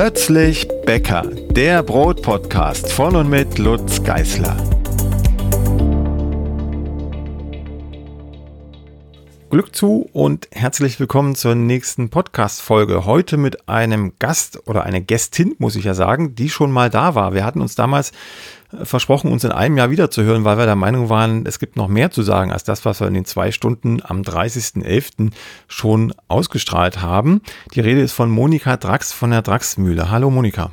Plötzlich Bäcker, der Brotpodcast von und mit Lutz Geißler. Glück zu und herzlich willkommen zur nächsten Podcast-Folge. Heute mit einem Gast oder einer Gästin, muss ich ja sagen, die schon mal da war. Wir hatten uns damals versprochen, uns in einem Jahr wiederzuhören, weil wir der Meinung waren, es gibt noch mehr zu sagen als das, was wir in den zwei Stunden am 30.11. schon ausgestrahlt haben. Die Rede ist von Monika Drax von der Draxmühle. Hallo Monika.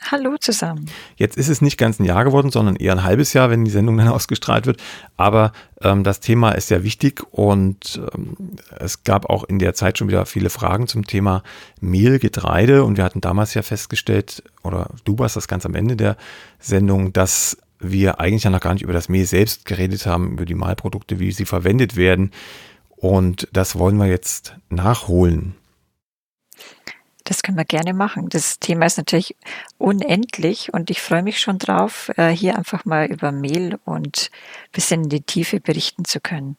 Hallo zusammen. Jetzt ist es nicht ganz ein Jahr geworden, sondern eher ein halbes Jahr, wenn die Sendung dann ausgestrahlt wird. Aber ähm, das Thema ist sehr wichtig und ähm, es gab auch in der Zeit schon wieder viele Fragen zum Thema Mehl, Getreide. Und wir hatten damals ja festgestellt, oder du warst das ganz am Ende der Sendung, dass wir eigentlich ja noch gar nicht über das Mehl selbst geredet haben, über die Mahlprodukte, wie sie verwendet werden. Und das wollen wir jetzt nachholen. Das können wir gerne machen. Das Thema ist natürlich unendlich und ich freue mich schon drauf, äh, hier einfach mal über Mehl und bisschen in die Tiefe berichten zu können.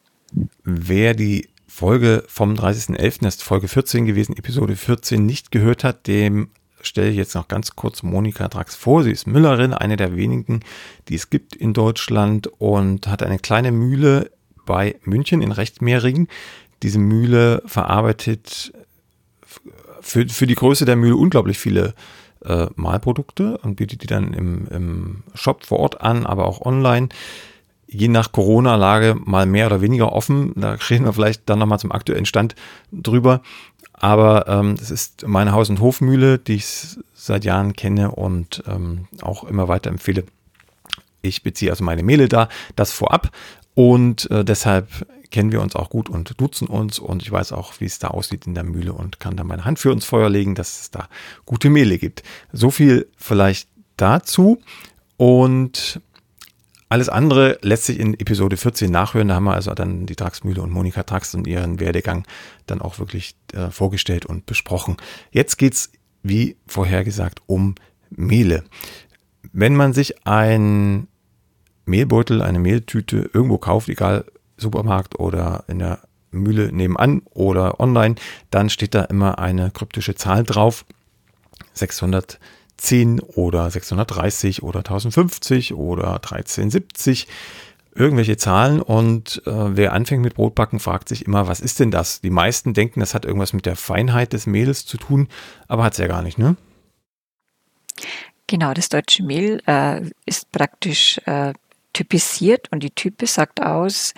Wer die Folge vom 30.11., das ist Folge 14 gewesen, Episode 14, nicht gehört hat, dem stelle ich jetzt noch ganz kurz Monika Drax vor. Sie ist Müllerin, eine der wenigen, die es gibt in Deutschland und hat eine kleine Mühle bei München in Rechtmehringen. Diese Mühle verarbeitet für, für die Größe der Mühle unglaublich viele äh, Malprodukte und bietet die dann im, im Shop vor Ort an, aber auch online. Je nach Corona-Lage mal mehr oder weniger offen. Da reden wir vielleicht dann nochmal zum aktuellen Stand drüber. Aber ähm, ist meine Haus- und Hofmühle, die ich seit Jahren kenne und ähm, auch immer weiter empfehle. Ich beziehe also meine Mehle da, das vorab. Und äh, deshalb kennen wir uns auch gut und duzen uns und ich weiß auch, wie es da aussieht in der Mühle und kann da meine Hand für uns Feuer legen, dass es da gute Mehle gibt. So viel vielleicht dazu und alles andere lässt sich in Episode 14 nachhören. Da haben wir also dann die Draxmühle und Monika Drax und ihren Werdegang dann auch wirklich äh, vorgestellt und besprochen. Jetzt geht's, wie vorher gesagt, um Mehle. Wenn man sich ein Mehlbeutel, eine Mehltüte irgendwo kauft, egal Supermarkt oder in der Mühle nebenan oder online, dann steht da immer eine kryptische Zahl drauf. 610 oder 630 oder 1050 oder 1370 irgendwelche Zahlen und äh, wer anfängt mit Brotbacken, fragt sich immer, was ist denn das? Die meisten denken, das hat irgendwas mit der Feinheit des Mehls zu tun, aber hat es ja gar nicht, ne? Genau, das deutsche Mehl äh, ist praktisch äh, typisiert und die Type sagt aus,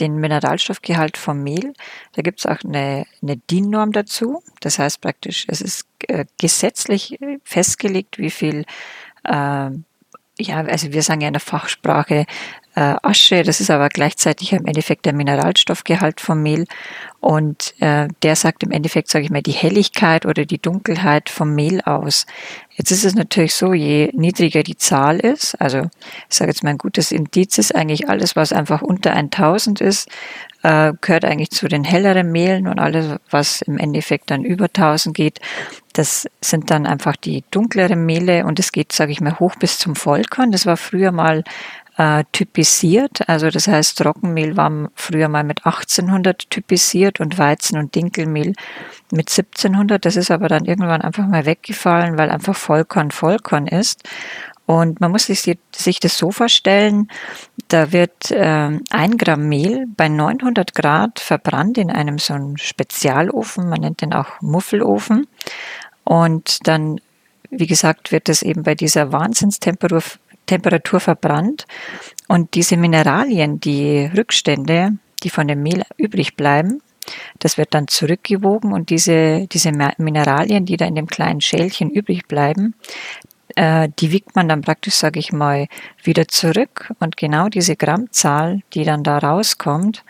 den Mineralstoffgehalt vom Mehl. Da gibt es auch eine, eine DIN-Norm dazu. Das heißt praktisch, es ist äh, gesetzlich festgelegt, wie viel, äh, ja, also wir sagen ja in der Fachsprache äh, Asche, das ist aber gleichzeitig im Endeffekt der Mineralstoffgehalt vom Mehl. Und äh, der sagt im Endeffekt, sage ich mal, die Helligkeit oder die Dunkelheit vom Mehl aus. Jetzt ist es natürlich so, je niedriger die Zahl ist, also ich sage jetzt mal ein gutes Indiz ist eigentlich alles, was einfach unter 1000 ist, äh, gehört eigentlich zu den helleren Mehlen und alles, was im Endeffekt dann über 1000 geht, das sind dann einfach die dunkleren Mehle und es geht, sage ich mal, hoch bis zum Vollkorn. Das war früher mal äh, typisiert. Also das heißt, Trockenmehl war früher mal mit 1800 typisiert und Weizen- und Dinkelmehl mit 1700. Das ist aber dann irgendwann einfach mal weggefallen, weil einfach Vollkorn Vollkorn ist. Und man muss sich, sich das so vorstellen, da wird äh, ein Gramm Mehl bei 900 Grad verbrannt in einem so einem Spezialofen, man nennt den auch Muffelofen. Und dann, wie gesagt, wird es eben bei dieser Wahnsinnstemperatur Temperatur verbrannt. Und diese Mineralien, die Rückstände, die von dem Mehl übrig bleiben, das wird dann zurückgewogen und diese, diese Mineralien, die da in dem kleinen Schälchen übrig bleiben, äh, die wiegt man dann praktisch, sage ich mal, wieder zurück. Und genau diese Grammzahl, die dann da rauskommt,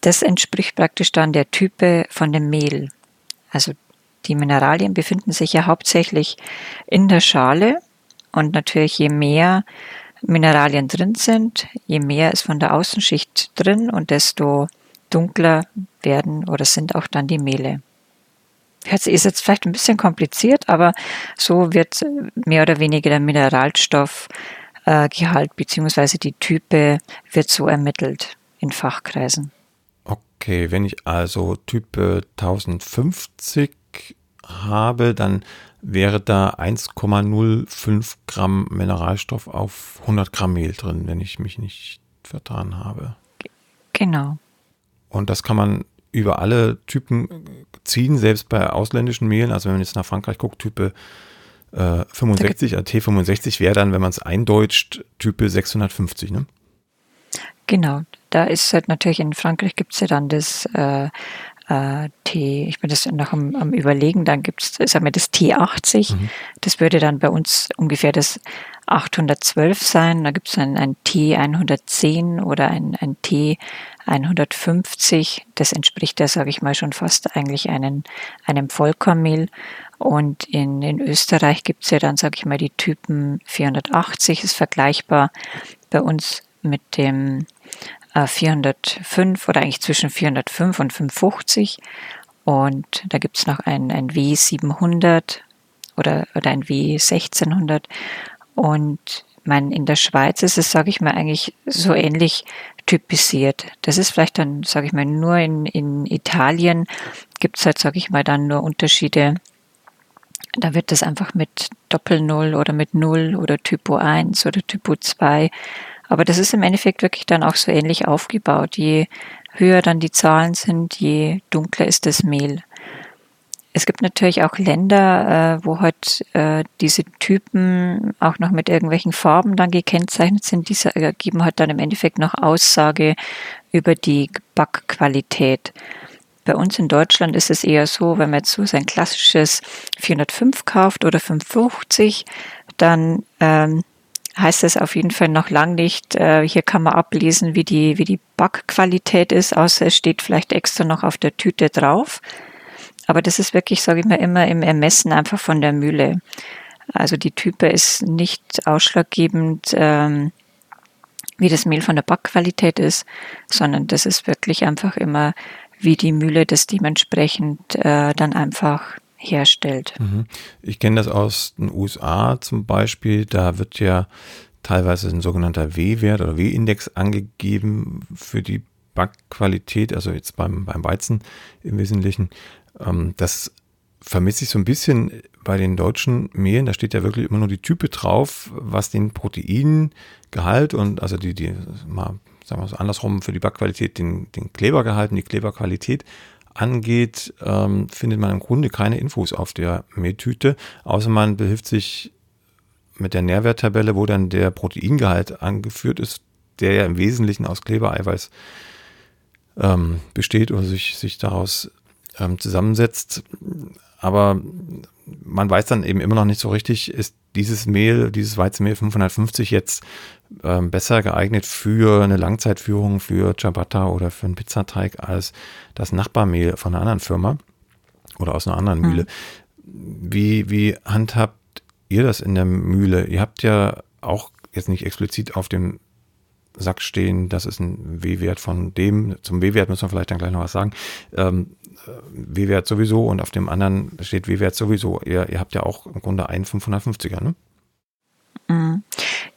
das entspricht praktisch dann der Type von dem Mehl. Also die Mineralien befinden sich ja hauptsächlich in der Schale und natürlich, je mehr Mineralien drin sind, je mehr ist von der Außenschicht drin und desto dunkler werden oder sind auch dann die Mehle. Ist jetzt vielleicht ein bisschen kompliziert, aber so wird mehr oder weniger der Mineralstoffgehalt äh, bzw. die Type wird so ermittelt in Fachkreisen. Okay, wenn ich also Type 1050 habe, dann wäre da 1,05 Gramm Mineralstoff auf 100 Gramm Mehl drin, wenn ich mich nicht vertan habe. Genau. Und das kann man über alle Typen ziehen, selbst bei ausländischen Mehlen. Also wenn man jetzt nach Frankreich guckt, Type äh, 65, AT65 wäre dann, wenn man es eindeutscht, Type 650, ne? Genau. Da ist halt natürlich in Frankreich gibt es ja dann das äh, äh, T, ich bin das noch am, am überlegen, dann gibt es, sagen wir, das T80. Mhm. Das würde dann bei uns ungefähr das 812 sein. Da gibt es ein, ein T110 oder ein, ein T150. Das entspricht ja, sage ich mal, schon fast eigentlich einen, einem Vollkornmehl. Und in, in Österreich gibt es ja dann, sage ich mal, die Typen 480, ist vergleichbar bei uns mit dem 405 äh, oder eigentlich zwischen 405 und 550. Und da gibt es noch ein, ein W700 oder, oder ein W1600. Und mein, in der Schweiz ist es, sage ich mal, eigentlich so ähnlich typisiert. Das ist vielleicht dann, sage ich mal, nur in, in Italien gibt es halt, sage ich mal, dann nur Unterschiede. Da wird das einfach mit Doppel-Null oder mit Null oder Typo 1 oder Typo 2 aber das ist im Endeffekt wirklich dann auch so ähnlich aufgebaut. Je höher dann die Zahlen sind, je dunkler ist das Mehl. Es gibt natürlich auch Länder, äh, wo halt äh, diese Typen auch noch mit irgendwelchen Farben dann gekennzeichnet sind. Diese geben halt dann im Endeffekt noch Aussage über die Backqualität. Bei uns in Deutschland ist es eher so, wenn man jetzt so sein klassisches 405 kauft oder 550, dann ähm, heißt es auf jeden Fall noch lang nicht. Äh, hier kann man ablesen, wie die, wie die Backqualität ist, außer es steht vielleicht extra noch auf der Tüte drauf. Aber das ist wirklich, sage ich mal, immer im Ermessen einfach von der Mühle. Also die Type ist nicht ausschlaggebend, ähm, wie das Mehl von der Backqualität ist, sondern das ist wirklich einfach immer, wie die Mühle das dementsprechend äh, dann einfach herstellt. Mhm. Ich kenne das aus den USA zum Beispiel. Da wird ja teilweise ein sogenannter W-Wert oder W-Index angegeben für die Backqualität, also jetzt beim, beim Weizen im Wesentlichen. Ähm, das vermisse ich so ein bisschen bei den deutschen Mehlen. Da steht ja wirklich immer nur die Type drauf, was den Proteingehalt und also die, die mal sagen wir so andersrum für die Backqualität den, den Klebergehalt und die Kleberqualität angeht, ähm, findet man im Grunde keine Infos auf der Mehltüte, außer man behilft sich mit der Nährwerttabelle, wo dann der Proteingehalt angeführt ist, der ja im Wesentlichen aus Klebereiweiß ähm, besteht oder sich, sich daraus ähm, zusammensetzt. Aber man weiß dann eben immer noch nicht so richtig, ist dieses Mehl, dieses Weizenmehl 550 jetzt ähm, besser geeignet für eine Langzeitführung für Ciabatta oder für einen Pizzateig als das Nachbarmehl von einer anderen Firma oder aus einer anderen hm. Mühle. Wie, wie handhabt ihr das in der Mühle? Ihr habt ja auch jetzt nicht explizit auf dem Sack stehen, das ist ein W-Wert von dem. Zum W-Wert müssen wir vielleicht dann gleich noch was sagen. Ähm, W-Wert sowieso und auf dem anderen steht W-Wert sowieso. Ihr, ihr habt ja auch im Grunde einen 550er, ne? Mhm.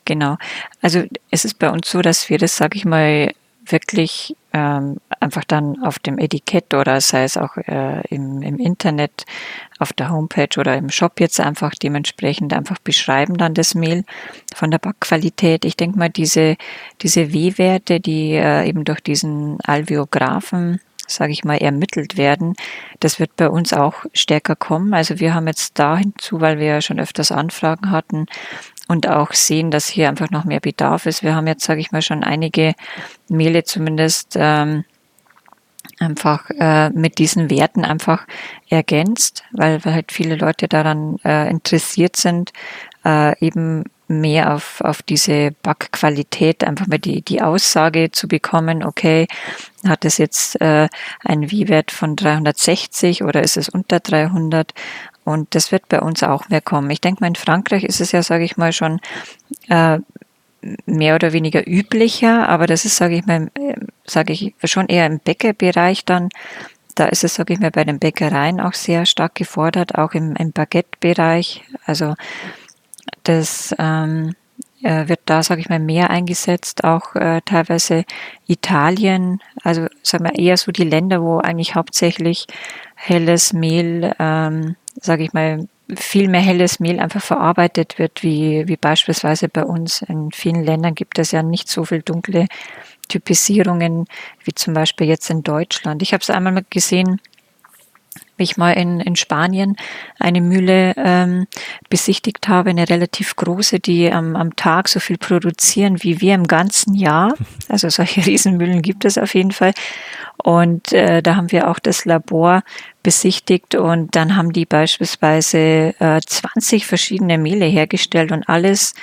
Genau. Also es ist bei uns so, dass wir das, sage ich mal, wirklich ähm, einfach dann auf dem Etikett oder sei es auch äh, im, im Internet, auf der Homepage oder im Shop jetzt einfach dementsprechend einfach beschreiben dann das Mehl von der Backqualität. Ich denke mal, diese, diese W-Werte, die äh, eben durch diesen Alveographen sage ich mal, ermittelt werden. Das wird bei uns auch stärker kommen. Also wir haben jetzt da hinzu, weil wir ja schon öfters Anfragen hatten und auch sehen, dass hier einfach noch mehr Bedarf ist. Wir haben jetzt, sage ich mal, schon einige Mehle zumindest ähm, einfach äh, mit diesen Werten einfach ergänzt, weil, halt viele Leute daran äh, interessiert sind, äh, eben mehr auf, auf diese Backqualität, einfach mal die, die Aussage zu bekommen, okay, hat es jetzt äh, einen W-Wert von 360 oder ist es unter 300? Und das wird bei uns auch mehr kommen. Ich denke mal, in Frankreich ist es ja, sage ich mal, schon äh, mehr oder weniger üblicher, aber das ist, sage ich mal, äh, sage ich schon eher im Bäckerbereich dann. Da ist es, sage ich mal, bei den Bäckereien auch sehr stark gefordert, auch im, im Baguette-Bereich. Also das ähm, äh, wird da, sage ich mal, mehr eingesetzt, auch äh, teilweise Italien, also sagen wir eher so die Länder, wo eigentlich hauptsächlich helles Mehl ähm, sage ich mal, viel mehr helles Mehl einfach verarbeitet wird, wie, wie beispielsweise bei uns. In vielen Ländern gibt es ja nicht so viel dunkle Typisierungen wie zum Beispiel jetzt in Deutschland. Ich habe es einmal gesehen, wie ich mal in, in Spanien eine Mühle ähm, besichtigt habe, eine relativ große, die am, am Tag so viel produzieren wie wir im ganzen Jahr. Also solche Riesenmühlen gibt es auf jeden Fall. Und äh, da haben wir auch das Labor besichtigt und dann haben die beispielsweise äh, 20 verschiedene Mehle hergestellt und alles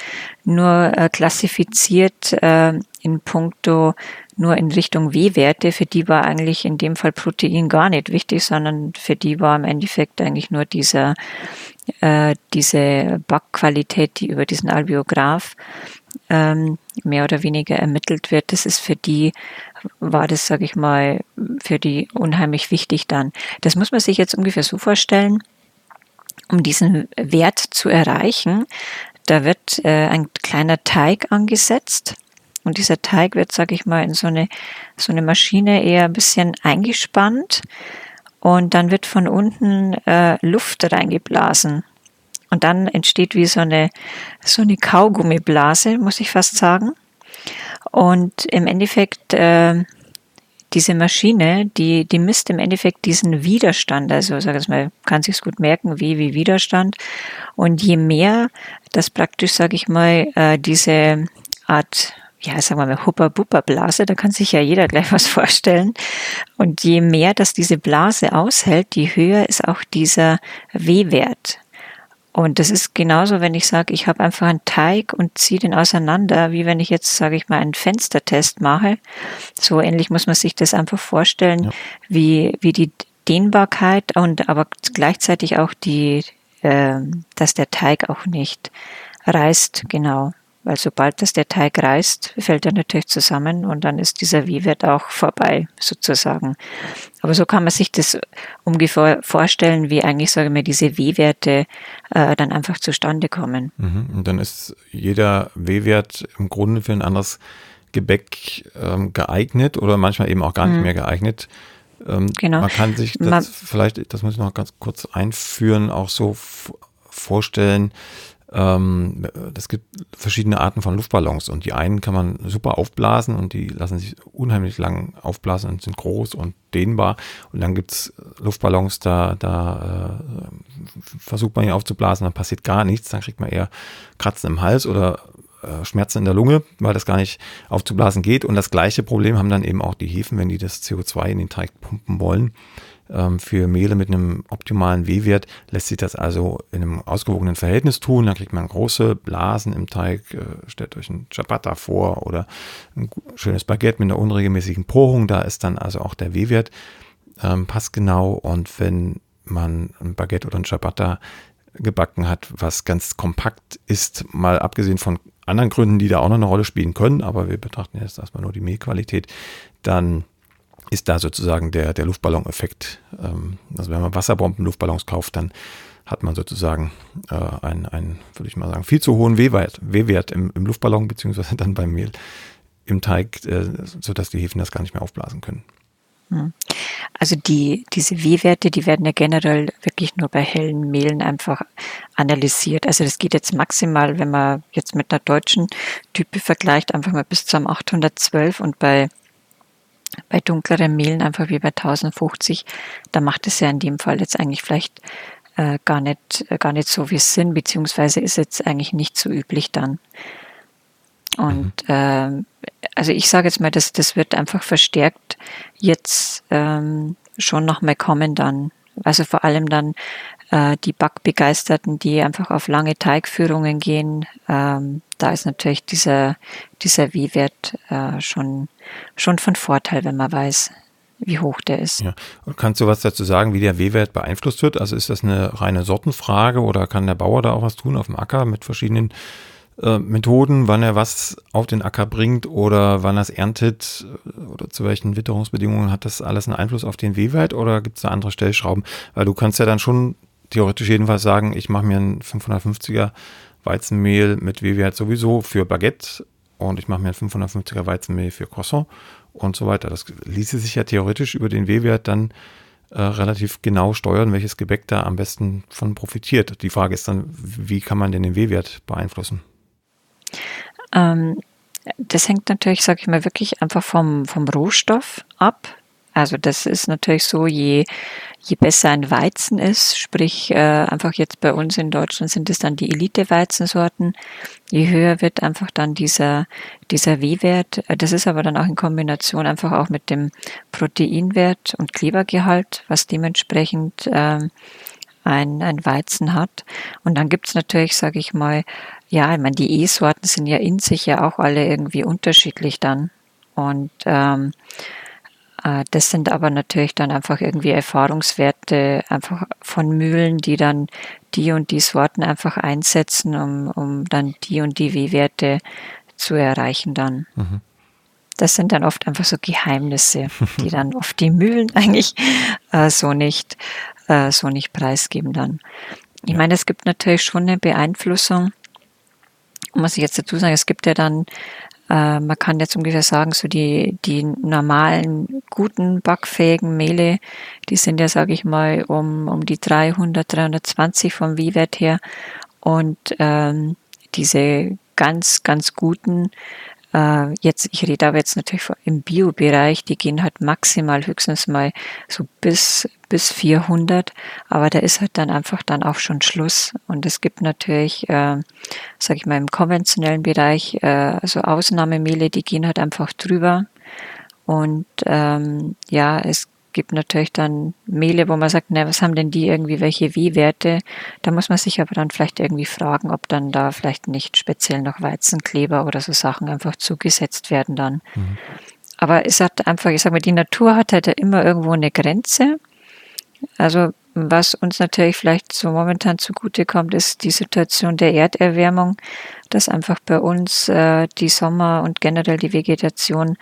nur äh, klassifiziert äh, in puncto nur in Richtung W-Werte. Für die war eigentlich in dem Fall Protein gar nicht wichtig, sondern für die war im Endeffekt eigentlich nur dieser, äh, diese Backqualität, die über diesen Albiograph ähm, mehr oder weniger ermittelt wird. Das ist für die, war das, sage ich mal, für die unheimlich wichtig dann. Das muss man sich jetzt ungefähr so vorstellen, um diesen Wert zu erreichen, da wird äh, ein kleiner Teig angesetzt und dieser Teig wird, sage ich mal, in so eine, so eine Maschine eher ein bisschen eingespannt und dann wird von unten äh, Luft reingeblasen. Und dann entsteht wie so eine, so eine Kaugummiblase, muss ich fast sagen. Und im Endeffekt, äh, diese Maschine, die, die misst im Endeffekt diesen Widerstand. Also, sag ich mal, kann sich's gut merken, wie, wie Widerstand. Und je mehr das praktisch, sage ich mal, äh, diese Art ja, sagen wir mal, Huppa-Buppa-Blase, da kann sich ja jeder gleich was vorstellen. Und je mehr das diese Blase aushält, je höher ist auch dieser W-Wert. Und das ist genauso, wenn ich sage, ich habe einfach einen Teig und ziehe den auseinander, wie wenn ich jetzt, sage ich mal, einen Fenstertest mache. So ähnlich muss man sich das einfach vorstellen, ja. wie, wie die Dehnbarkeit und aber gleichzeitig auch die, äh, dass der Teig auch nicht reißt, genau. Weil sobald das der Teig reißt, fällt er natürlich zusammen und dann ist dieser W-Wert auch vorbei, sozusagen. Aber so kann man sich das ungefähr vorstellen, wie eigentlich, sage ich mal, diese W-Werte äh, dann einfach zustande kommen. Mhm. Und dann ist jeder W-Wert im Grunde für ein anderes Gebäck ähm, geeignet oder manchmal eben auch gar nicht mhm. mehr geeignet. Ähm, genau. Man kann sich das man, vielleicht, das muss ich noch ganz kurz einführen, auch so vorstellen, ähm, es gibt verschiedene Arten von Luftballons und die einen kann man super aufblasen und die lassen sich unheimlich lang aufblasen und sind groß und dehnbar. Und dann gibt's Luftballons, da, da äh, versucht man ihn aufzublasen, dann passiert gar nichts, dann kriegt man eher Kratzen im Hals oder äh, Schmerzen in der Lunge, weil das gar nicht aufzublasen geht. Und das gleiche Problem haben dann eben auch die Hefen, wenn die das CO2 in den Teig pumpen wollen für Mehle mit einem optimalen W-Wert lässt sich das also in einem ausgewogenen Verhältnis tun. Da kriegt man große Blasen im Teig. Äh, stellt euch ein Ciabatta vor oder ein schönes Baguette mit einer unregelmäßigen Porung. Da ist dann also auch der W-Wert ähm, passgenau. Und wenn man ein Baguette oder ein Ciabatta gebacken hat, was ganz kompakt ist, mal abgesehen von anderen Gründen, die da auch noch eine Rolle spielen können, aber wir betrachten jetzt erstmal nur die Mehlqualität, dann ist da sozusagen der, der Luftballon-Effekt. Ähm, also wenn man Wasserbomben-Luftballons kauft, dann hat man sozusagen äh, einen, einen, würde ich mal sagen, viel zu hohen W-Wert, W-Wert im, im Luftballon, beziehungsweise dann beim Mehl im Teig, äh, sodass die Hefen das gar nicht mehr aufblasen können. Hm. Also die, diese W-Werte, die werden ja generell wirklich nur bei hellen Mehlen einfach analysiert. Also das geht jetzt maximal, wenn man jetzt mit einer deutschen Type vergleicht, einfach mal bis zum 812 und bei bei dunkleren Mehlen einfach wie bei 1050, da macht es ja in dem Fall jetzt eigentlich vielleicht äh, gar nicht äh, gar nicht so wie es sind, beziehungsweise ist jetzt eigentlich nicht so üblich dann. Und äh, also ich sage jetzt mal, das, das wird einfach verstärkt jetzt ähm, schon nochmal kommen dann. Also vor allem dann äh, die Backbegeisterten, die einfach auf lange Teigführungen gehen, ähm, da ist natürlich dieser, dieser W-Wert äh, schon, schon von Vorteil, wenn man weiß, wie hoch der ist. Ja. Und kannst du was dazu sagen, wie der W-Wert beeinflusst wird? Also ist das eine reine Sortenfrage oder kann der Bauer da auch was tun auf dem Acker mit verschiedenen äh, Methoden, wann er was auf den Acker bringt oder wann er es erntet oder zu welchen Witterungsbedingungen hat das alles einen Einfluss auf den W-Wert oder gibt es da andere Stellschrauben? Weil du kannst ja dann schon theoretisch jedenfalls sagen, ich mache mir einen 550er Weizenmehl mit W-Wert sowieso für Baguette und ich mache mir ein 550er Weizenmehl für Croissant und so weiter. Das ließe sich ja theoretisch über den W-Wert dann äh, relativ genau steuern, welches Gebäck da am besten von profitiert. Die Frage ist dann, wie kann man denn den W-Wert beeinflussen? Ähm, das hängt natürlich, sage ich mal, wirklich einfach vom, vom Rohstoff ab. Also das ist natürlich so, je, je besser ein Weizen ist, sprich äh, einfach jetzt bei uns in Deutschland sind es dann die Elite-Weizensorten, je höher wird einfach dann dieser, dieser W-Wert. Das ist aber dann auch in Kombination einfach auch mit dem Proteinwert und Klebergehalt, was dementsprechend äh, ein, ein Weizen hat. Und dann gibt's natürlich, sage ich mal, ja, ich meine, die E-Sorten sind ja in sich ja auch alle irgendwie unterschiedlich dann. Und ähm, äh, das sind aber natürlich dann einfach irgendwie Erfahrungswerte einfach von Mühlen, die dann die und die Sorten einfach einsetzen, um, um dann die und die W-Werte zu erreichen dann. Mhm. Das sind dann oft einfach so Geheimnisse, die dann oft die Mühlen eigentlich äh, so nicht äh, so nicht preisgeben dann. Ich ja. meine, es gibt natürlich schon eine Beeinflussung. Muss ich jetzt dazu sagen, es gibt ja dann äh, man kann jetzt ungefähr sagen, so die, die normalen, guten, backfähigen Mehle, die sind ja, sage ich mal, um, um die 300, 320 vom W-Wert her. Und ähm, diese ganz, ganz guten, äh, jetzt, ich rede aber jetzt natürlich im Bio-Bereich, die gehen halt maximal höchstens mal so bis, bis 400, aber da ist halt dann einfach dann auch schon Schluss. Und es gibt natürlich, äh, sage ich mal, im konventionellen Bereich, äh, so Ausnahmemehle, die gehen halt einfach drüber. Und ähm, ja, es gibt natürlich dann Mehle, wo man sagt, na, was haben denn die irgendwie, welche W-Werte? Da muss man sich aber dann vielleicht irgendwie fragen, ob dann da vielleicht nicht speziell noch Weizenkleber oder so Sachen einfach zugesetzt werden dann. Mhm. Aber es hat einfach, ich sag mal, die Natur hat halt immer irgendwo eine Grenze. Also was uns natürlich vielleicht so momentan zugute kommt, ist die Situation der Erderwärmung, dass einfach bei uns äh, die Sommer und generell die Vegetation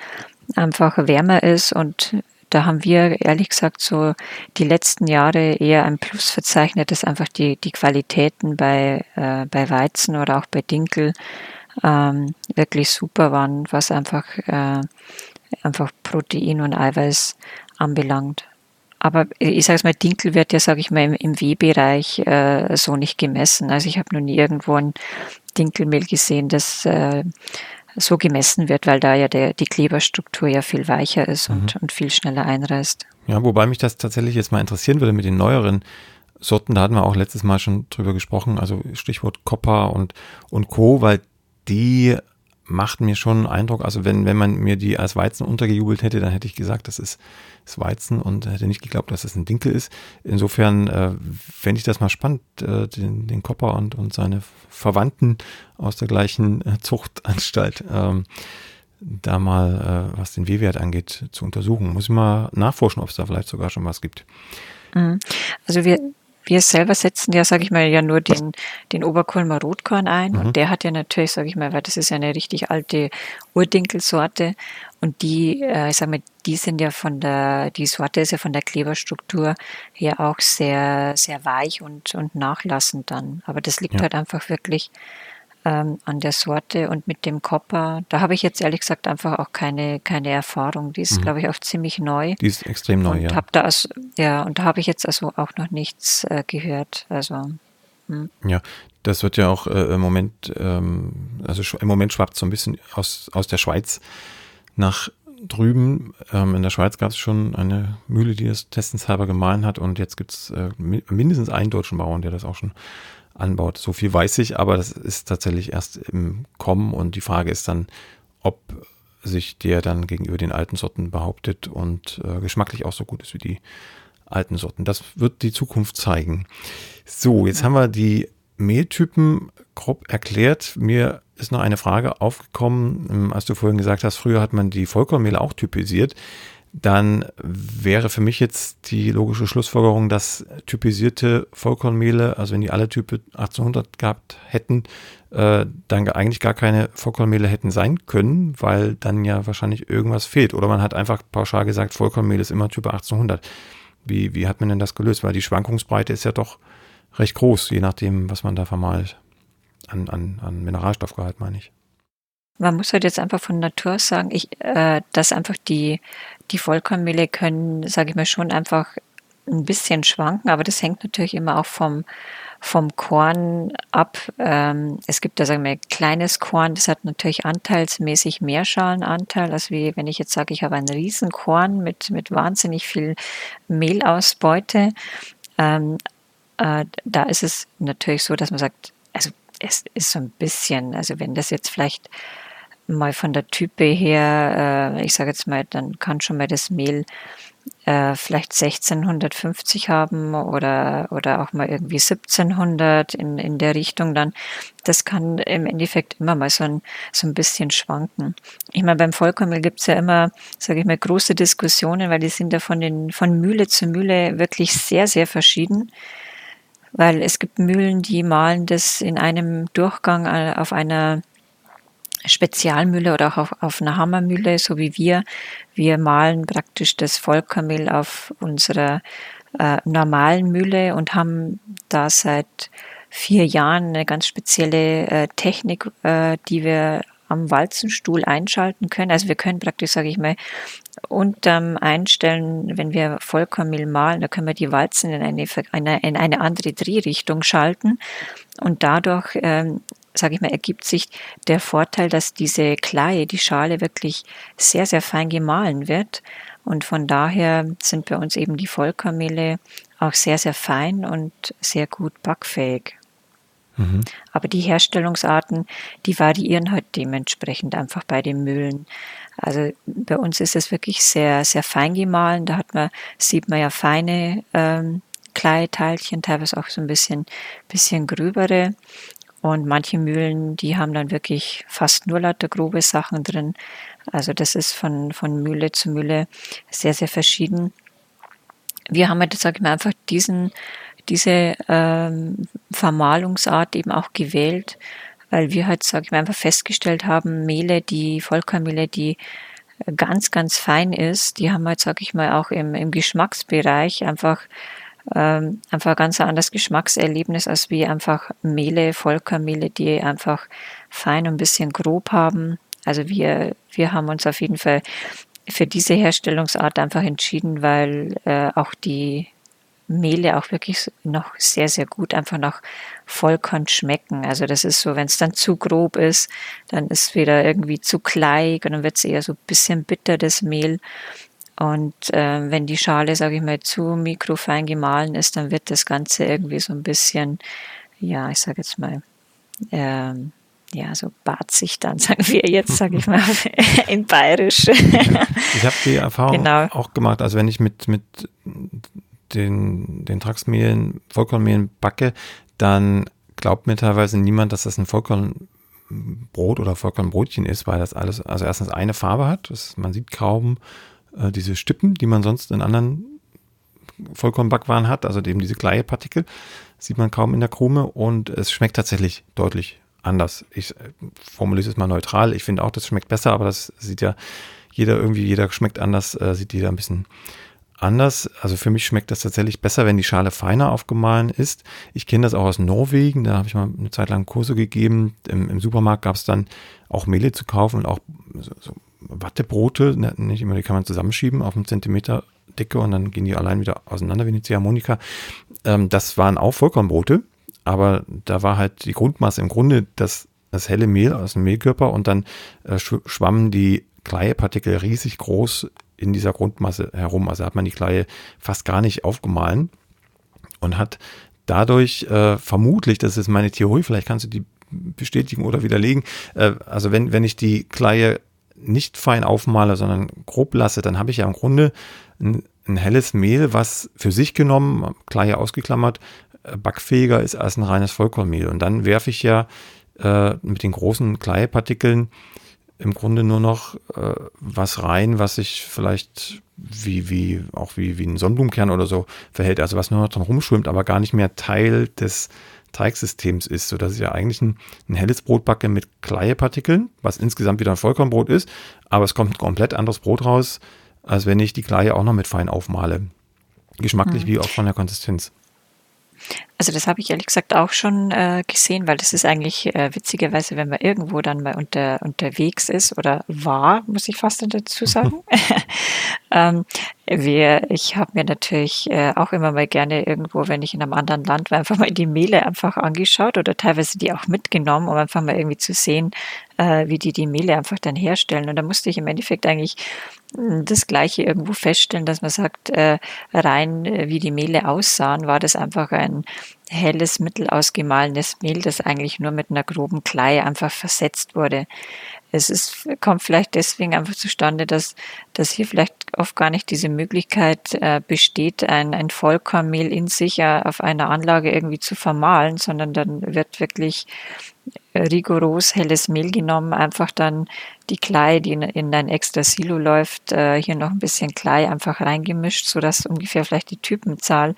einfach wärmer ist und da haben wir ehrlich gesagt so die letzten Jahre eher ein Plus verzeichnet, dass einfach die, die Qualitäten bei, äh, bei Weizen oder auch bei Dinkel ähm, wirklich super waren, was einfach, äh, einfach Protein und Eiweiß anbelangt. Aber ich sage es mal, Dinkel wird ja, sage ich mal, im, im W-Bereich äh, so nicht gemessen. Also ich habe noch nie irgendwo ein Dinkelmehl gesehen, das äh, so gemessen wird, weil da ja der, die Kleberstruktur ja viel weicher ist mhm. und, und viel schneller einreißt. Ja, wobei mich das tatsächlich jetzt mal interessieren würde mit den neueren Sorten, da hatten wir auch letztes Mal schon drüber gesprochen, also Stichwort Copper und, und Co., weil die macht mir schon einen Eindruck, also wenn, wenn man mir die als Weizen untergejubelt hätte, dann hätte ich gesagt, das ist, ist Weizen und hätte nicht geglaubt, dass es das ein Dinkel ist. Insofern äh, fände ich das mal spannend, äh, den, den Kopper und, und seine Verwandten aus der gleichen äh, Zuchtanstalt ähm, da mal, äh, was den W-Wert angeht, zu untersuchen. Muss ich mal nachforschen, ob es da vielleicht sogar schon was gibt. Mhm. Also wir, wir selber setzen ja, sage ich mal, ja nur den, den Oberkulmer Rotkorn ein. Mhm. Und der hat ja natürlich, sage ich mal, weil das ist ja eine richtig alte Urdinkelsorte. Und die, äh, ich sag mal, die sind ja von der, die Sorte ist ja von der Kleberstruktur her auch sehr, sehr weich und, und nachlassend dann. Aber das liegt ja. halt einfach wirklich ähm, an der Sorte und mit dem Kopper, da habe ich jetzt ehrlich gesagt einfach auch keine, keine Erfahrung. Die ist, mhm. glaube ich, auch ziemlich neu. Die ist extrem neu, und ja. Hab da also, ja, und da habe ich jetzt also auch noch nichts äh, gehört. Also, hm. Ja, das wird ja auch äh, im Moment, ähm, also im Moment schwappt so ein bisschen aus, aus der Schweiz nach drüben. Ähm, in der Schweiz gab es schon eine Mühle, die das testenshalber gemahlen hat und jetzt gibt es äh, mindestens einen deutschen Bauern, der das auch schon anbaut. So viel weiß ich, aber das ist tatsächlich erst im Kommen und die Frage ist dann, ob sich der dann gegenüber den alten Sorten behauptet und äh, geschmacklich auch so gut ist wie die alten Sorten. Das wird die Zukunft zeigen. So, jetzt haben wir die Mehltypen grob erklärt. Mir ist noch eine Frage aufgekommen, ähm, als du vorhin gesagt hast, früher hat man die Vollkornmehle auch typisiert dann wäre für mich jetzt die logische Schlussfolgerung, dass typisierte Vollkornmehle, also wenn die alle Type 1800 gehabt hätten, äh, dann eigentlich gar keine Vollkornmehle hätten sein können, weil dann ja wahrscheinlich irgendwas fehlt. Oder man hat einfach pauschal gesagt, Vollkornmehl ist immer Type 1800. Wie, wie hat man denn das gelöst? Weil die Schwankungsbreite ist ja doch recht groß, je nachdem, was man da vermahlt. An, an, an Mineralstoffgehalt, meine ich man muss halt jetzt einfach von Natur sagen, ich, äh, dass einfach die, die Vollkornmehle können, sage ich mal, schon einfach ein bisschen schwanken, aber das hängt natürlich immer auch vom, vom Korn ab. Ähm, es gibt da, sagen wir, kleines Korn, das hat natürlich anteilsmäßig mehr Schalenanteil, als wie wenn ich jetzt sage, ich habe ein Riesenkorn mit, mit wahnsinnig viel Mehlausbeute. Ähm, äh, da ist es natürlich so, dass man sagt, also es ist so ein bisschen, also wenn das jetzt vielleicht mal von der Type her, äh, ich sage jetzt mal, dann kann schon mal das Mehl äh, vielleicht 1650 haben oder, oder auch mal irgendwie 1700 in, in der Richtung dann. Das kann im Endeffekt immer mal so ein, so ein bisschen schwanken. Ich meine, beim Vollkornmehl gibt es ja immer, sage ich mal, große Diskussionen, weil die sind ja von, den, von Mühle zu Mühle wirklich sehr, sehr verschieden weil es gibt Mühlen, die malen das in einem Durchgang äh, auf einer Spezialmühle oder auch auf, auf einer Hammermühle, so wie wir. Wir malen praktisch das Vollkornmehl auf unserer äh, normalen Mühle und haben da seit vier Jahren eine ganz spezielle äh, Technik, äh, die wir am Walzenstuhl einschalten können. Also wir können praktisch, sage ich mal, unterm Einstellen, wenn wir Vollkornmehl malen, da können wir die Walzen in eine, eine, in eine andere Drehrichtung schalten und dadurch ähm, sage ich mal, ergibt sich der Vorteil, dass diese Kleie, die Schale wirklich sehr, sehr fein gemahlen wird. Und von daher sind bei uns eben die Vollkornmehle auch sehr, sehr fein und sehr gut backfähig. Mhm. Aber die Herstellungsarten, die variieren halt dementsprechend einfach bei den Mühlen. Also bei uns ist es wirklich sehr, sehr fein gemahlen. Da hat man, sieht man ja feine ähm, Kleiteilchen, teilweise auch so ein bisschen, bisschen gröbere. Und manche Mühlen, die haben dann wirklich fast nur lauter grobe Sachen drin. Also das ist von, von Mühle zu Mühle sehr, sehr verschieden. Wir haben halt, sage ich mal, einfach diesen, diese ähm, Vermahlungsart eben auch gewählt, weil wir halt, sage ich mal, einfach festgestellt haben, Mehle, die Vollkornmehle, die ganz, ganz fein ist, die haben halt, sage ich mal, auch im, im Geschmacksbereich einfach ähm, einfach ein ganz anderes Geschmackserlebnis als wie einfach Mehle, Vollkornmehle, die einfach fein und ein bisschen grob haben. Also wir, wir haben uns auf jeden Fall für diese Herstellungsart einfach entschieden, weil äh, auch die Mehle auch wirklich noch sehr, sehr gut einfach nach Vollkorn schmecken. Also das ist so, wenn es dann zu grob ist, dann ist wieder irgendwie zu kleig und dann wird es eher so ein bisschen bitter, das Mehl. Und äh, wenn die Schale, sage ich mal, zu mikrofein gemahlen ist, dann wird das Ganze irgendwie so ein bisschen, ja, ich sage jetzt mal, ähm, ja, so batzig dann, sagen wir jetzt, sage ich mal, in Bayerisch. ich habe die Erfahrung genau. auch gemacht, also wenn ich mit, mit den, den Traxmehlen, Vollkornmehlen backe, dann glaubt mir teilweise niemand, dass das ein Vollkornbrot oder Vollkornbrotchen ist, weil das alles, also erstens eine Farbe hat, das, man sieht kaum äh, diese Stippen, die man sonst in anderen Vollkornbackwaren hat, also eben diese Kleiepartikel, sieht man kaum in der Krume und es schmeckt tatsächlich deutlich anders. Ich äh, formuliere es mal neutral. Ich finde auch, das schmeckt besser, aber das sieht ja jeder irgendwie, jeder schmeckt anders, äh, sieht jeder ein bisschen anders. Also für mich schmeckt das tatsächlich besser, wenn die Schale feiner aufgemahlen ist. Ich kenne das auch aus Norwegen, da habe ich mal eine Zeit lang Kurse gegeben. Im, im Supermarkt gab es dann auch Mehle zu kaufen und auch so, so Wattebrote, ne, nicht immer, die kann man zusammenschieben auf einen Zentimeter Dicke und dann gehen die allein wieder auseinander wie eine Ziehharmonika. Ähm, das waren auch Vollkornbrote, aber da war halt die Grundmasse im Grunde das, das helle Mehl aus dem Mehlkörper und dann äh, schwammen die Kleiepartikel riesig groß in dieser Grundmasse herum. Also hat man die Kleie fast gar nicht aufgemahlen und hat dadurch äh, vermutlich, das ist meine Theorie, vielleicht kannst du die bestätigen oder widerlegen, äh, also wenn, wenn ich die Kleie nicht fein aufmale, sondern grob lasse, dann habe ich ja im Grunde ein, ein helles Mehl, was für sich genommen, klar hier ausgeklammert, äh, backfähiger ist als ein reines Vollkornmehl. Und dann werfe ich ja äh, mit den großen Kleipartikeln im Grunde nur noch äh, was rein, was sich vielleicht wie, wie, auch wie, wie ein Sonnenblumenkern oder so verhält. Also was nur noch dran rumschwimmt, aber gar nicht mehr Teil des Teigsystems ist, sodass ich ja eigentlich ein, ein helles Brot backe mit Kleiepartikeln, was insgesamt wieder ein Vollkornbrot ist, aber es kommt ein komplett anderes Brot raus, als wenn ich die Kleie auch noch mit fein aufmale. Geschmacklich mhm. wie auch von der Konsistenz. Also das habe ich ehrlich gesagt auch schon äh, gesehen, weil das ist eigentlich äh, witzigerweise, wenn man irgendwo dann mal unter, unterwegs ist oder war, muss ich fast dazu sagen. ähm, wir, ich habe mir natürlich äh, auch immer mal gerne irgendwo, wenn ich in einem anderen Land war, einfach mal die Mehle einfach angeschaut oder teilweise die auch mitgenommen, um einfach mal irgendwie zu sehen, äh, wie die die Mehle einfach dann herstellen. Und da musste ich im Endeffekt eigentlich hm, das Gleiche irgendwo feststellen, dass man sagt, äh, rein äh, wie die Mehle aussahen, war das einfach ein helles, mittelausgemahlenes Mehl, das eigentlich nur mit einer groben Klei einfach versetzt wurde. Es ist, kommt vielleicht deswegen einfach zustande, dass, dass hier vielleicht oft gar nicht diese Möglichkeit äh, besteht, ein, ein Vollkornmehl in sich äh, auf einer Anlage irgendwie zu vermahlen, sondern dann wird wirklich rigoros helles Mehl genommen, einfach dann die Klei, die in, in ein extra Silo läuft, äh, hier noch ein bisschen Klei einfach reingemischt, sodass ungefähr vielleicht die Typenzahl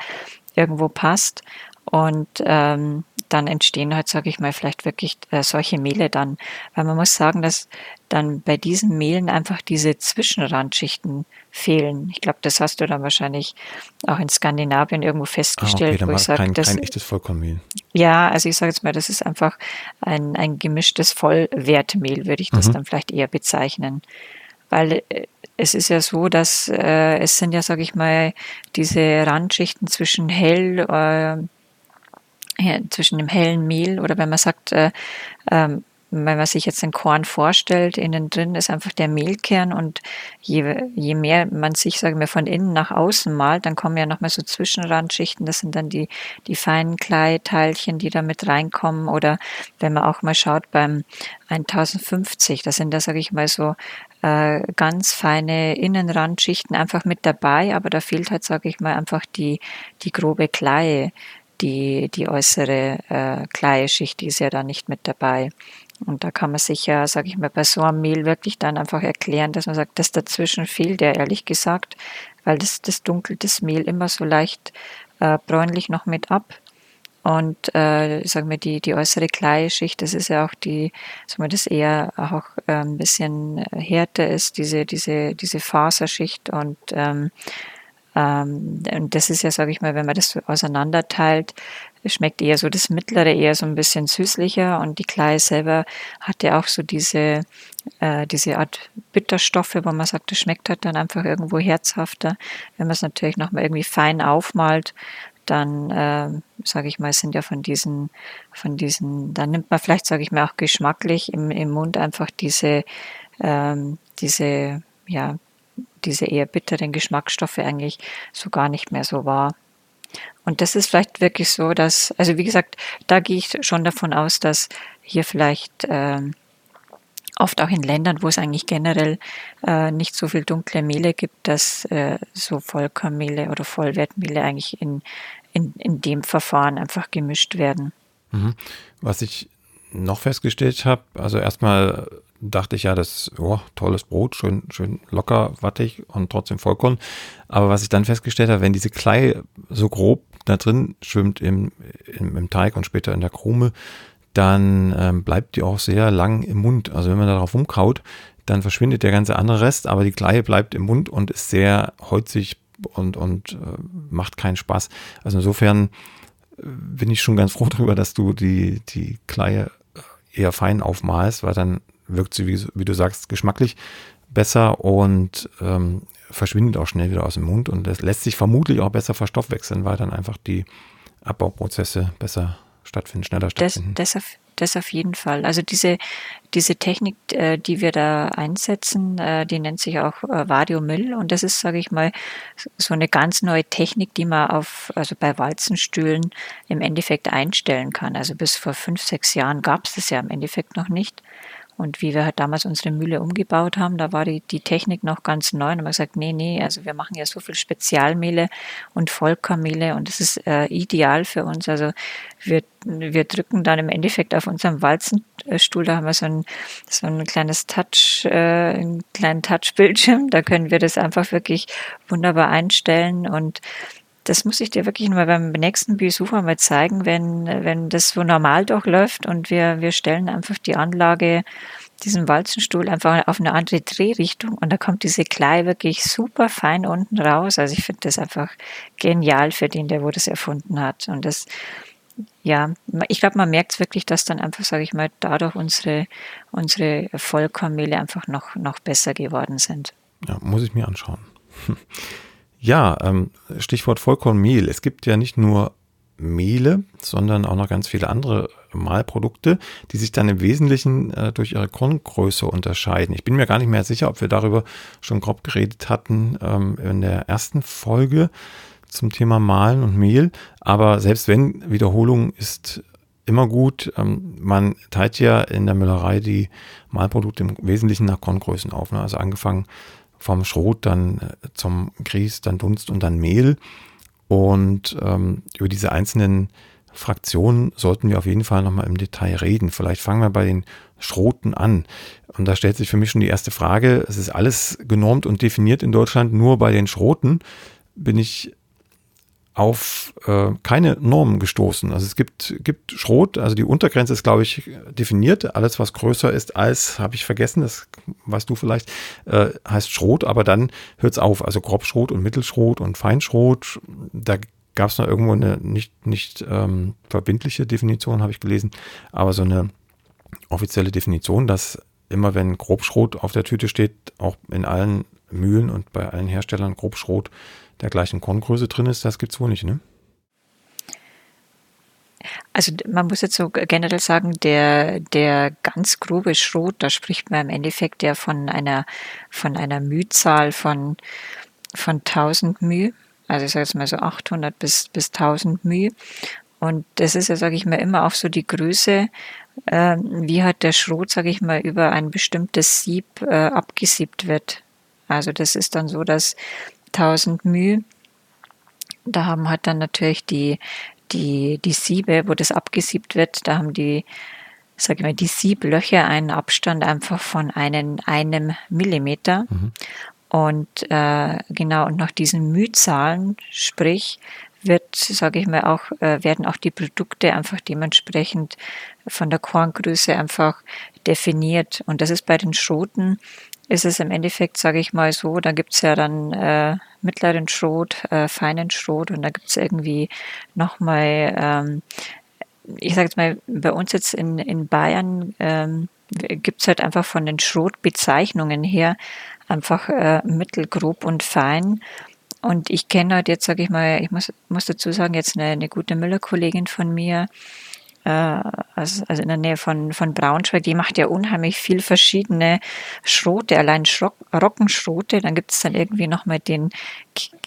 irgendwo passt. Und ähm, dann entstehen halt, sage ich mal, vielleicht wirklich äh, solche Mehle dann. Weil man muss sagen, dass dann bei diesen Mehlen einfach diese Zwischenrandschichten fehlen. Ich glaube, das hast du dann wahrscheinlich auch in Skandinavien irgendwo festgestellt, ah, okay, wo ich sage, kein, das kein echtes Vollkornmehl. Ja, also ich sage jetzt mal, das ist einfach ein, ein gemischtes Vollwertmehl, würde ich das mhm. dann vielleicht eher bezeichnen. Weil äh, es ist ja so, dass äh, es sind ja, sage ich mal, diese Randschichten zwischen hell, äh, zwischen dem hellen Mehl oder wenn man sagt, äh, ähm, wenn man sich jetzt den Korn vorstellt, innen drin ist einfach der Mehlkern und je, je mehr man sich, sagen wir, von innen nach außen malt, dann kommen ja nochmal so Zwischenrandschichten, das sind dann die, die feinen Kleiteilchen, die da mit reinkommen. Oder wenn man auch mal schaut beim 1050, da sind da, sage ich mal, so äh, ganz feine Innenrandschichten einfach mit dabei, aber da fehlt halt, sage ich mal, einfach die, die grobe Kleie die, die äußere äh, Kleieschicht, die ist ja da nicht mit dabei. Und da kann man sich ja, sage ich mal, bei so einem Mehl wirklich dann einfach erklären, dass man sagt, das dazwischen fehlt ja ehrlich gesagt, weil das, das dunkelt das Mehl immer so leicht äh, bräunlich noch mit ab. Und äh, sagen wir, die, die äußere Kleieschicht, das ist ja auch die, sagen wir, das eher auch äh, ein bisschen härter ist, diese, diese, diese Faserschicht und ähm, ähm, und das ist ja, sage ich mal, wenn man das so auseinanderteilt, schmeckt eher so das Mittlere, eher so ein bisschen süßlicher und die Klei selber hat ja auch so diese, äh, diese Art Bitterstoffe, wo man sagt, das schmeckt halt dann einfach irgendwo herzhafter. Wenn man es natürlich nochmal irgendwie fein aufmalt, dann äh, sage ich mal, sind ja von diesen, von diesen, dann nimmt man vielleicht, sage ich mal, auch geschmacklich im, im Mund einfach diese, ähm, diese, ja, diese eher bitteren Geschmacksstoffe eigentlich so gar nicht mehr so wahr. Und das ist vielleicht wirklich so, dass, also wie gesagt, da gehe ich schon davon aus, dass hier vielleicht äh, oft auch in Ländern, wo es eigentlich generell äh, nicht so viel dunkle Mehle gibt, dass äh, so Vollkornmehle oder Vollwertmehle eigentlich in, in, in dem Verfahren einfach gemischt werden. Mhm. Was ich noch festgestellt habe, also erstmal dachte ich ja, das oh, tolles Brot, schön, schön locker, wattig und trotzdem Vollkorn. Aber was ich dann festgestellt habe, wenn diese Klei so grob da drin schwimmt im, im, im Teig und später in der Krume, dann ähm, bleibt die auch sehr lang im Mund. Also wenn man darauf rumkaut, dann verschwindet der ganze andere Rest, aber die Kleie bleibt im Mund und ist sehr holzig und, und äh, macht keinen Spaß. Also insofern äh, bin ich schon ganz froh darüber, dass du die, die Kleie eher fein aufmalst, weil dann wirkt sie, wie, wie du sagst, geschmacklich besser und ähm, verschwindet auch schnell wieder aus dem Mund und das lässt sich vermutlich auch besser verstoffwechseln, weil dann einfach die Abbauprozesse besser stattfinden, schneller stattfinden. Das, das, auf, das auf jeden Fall. Also diese, diese Technik, äh, die wir da einsetzen, äh, die nennt sich auch äh, Vario Mill und das ist, sage ich mal, so eine ganz neue Technik, die man auf, also bei Walzenstühlen im Endeffekt einstellen kann. Also bis vor fünf, sechs Jahren gab es das ja im Endeffekt noch nicht. Und wie wir halt damals unsere Mühle umgebaut haben, da war die, die Technik noch ganz neu. Und haben gesagt, nee, nee, also wir machen ja so viel Spezialmehle und Vollkornmehle und das ist äh, ideal für uns. Also wir, wir drücken dann im Endeffekt auf unserem Walzenstuhl, da haben wir so ein, so ein kleines Touch, äh, einen kleinen Touchbildschirm, da können wir das einfach wirklich wunderbar einstellen und das muss ich dir wirklich mal beim nächsten Besuch mal zeigen, wenn, wenn das so normal durchläuft und wir, wir stellen einfach die Anlage, diesen Walzenstuhl einfach auf eine andere Drehrichtung und da kommt diese Klei wirklich super fein unten raus. Also ich finde das einfach genial für den, der wo das erfunden hat. Und das, ja, ich glaube, man merkt es wirklich, dass dann einfach, sage ich mal, dadurch unsere, unsere Vollkornmehle einfach noch, noch besser geworden sind. Ja, muss ich mir anschauen. Ja, ähm, Stichwort Vollkornmehl. Es gibt ja nicht nur Mehle, sondern auch noch ganz viele andere Mahlprodukte, die sich dann im Wesentlichen äh, durch ihre Korngröße unterscheiden. Ich bin mir gar nicht mehr sicher, ob wir darüber schon grob geredet hatten ähm, in der ersten Folge zum Thema Mahlen und Mehl. Aber selbst wenn Wiederholung ist immer gut, ähm, man teilt ja in der Müllerei die Mahlprodukte im Wesentlichen nach Korngrößen auf. Ne? Also angefangen vom Schrot, dann äh, zum Grieß, dann Dunst und dann Mehl. Und ähm, über diese einzelnen Fraktionen sollten wir auf jeden Fall nochmal im Detail reden. Vielleicht fangen wir bei den Schroten an. Und da stellt sich für mich schon die erste Frage. Es ist alles genormt und definiert in Deutschland. Nur bei den Schroten bin ich auf äh, keine Normen gestoßen. Also es gibt, gibt Schrot, also die Untergrenze ist, glaube ich, definiert. Alles, was größer ist als, habe ich vergessen, das weißt du vielleicht, äh, heißt Schrot, aber dann hört es auf. Also Grobschrot und Mittelschrot und Feinschrot. Da gab es noch irgendwo eine nicht, nicht ähm, verbindliche Definition, habe ich gelesen, aber so eine offizielle Definition, dass immer wenn Grobschrot auf der Tüte steht, auch in allen Mühlen und bei allen Herstellern Grobschrot der gleichen Korngröße drin ist, das gibt es wohl nicht, ne? Also man muss jetzt so generell sagen, der, der ganz grobe Schrot, da spricht man im Endeffekt ja von einer, von einer Mühzahl von, von 1000 Müh. Also ich sage jetzt mal so 800 bis, bis 1000 Müh. Und das ist ja, sage ich mal, immer auch so die Größe, äh, wie halt der Schrot, sage ich mal, über ein bestimmtes Sieb äh, abgesiebt wird. Also das ist dann so, dass 1000 μ. Da haben halt dann natürlich die, die, die Siebe, wo das abgesiebt wird, da haben die, sage ich mal, die Sieblöcher einen Abstand einfach von einen, einem Millimeter. Mhm. Und äh, genau, und nach diesen Mühzahlen, sprich, wird, sage ich mal, auch, äh, werden auch die Produkte einfach dementsprechend von der Korngröße einfach definiert. Und das ist bei den Schroten ist es im Endeffekt, sage ich mal so, da gibt's ja dann äh, mittleren Schrot, äh, feinen Schrot und da gibt's irgendwie nochmal, ähm, ich sage jetzt mal, bei uns jetzt in, in Bayern ähm, gibt's halt einfach von den Schrotbezeichnungen her einfach äh, mittelgrob und fein. Und ich kenne halt jetzt, sage ich mal, ich muss, muss dazu sagen, jetzt eine, eine gute Müllerkollegin von mir, also, also in der Nähe von, von Braunschweig, die macht ja unheimlich viel verschiedene Schrote, allein Schrock, Rockenschrote. Dann gibt es dann irgendwie nochmal den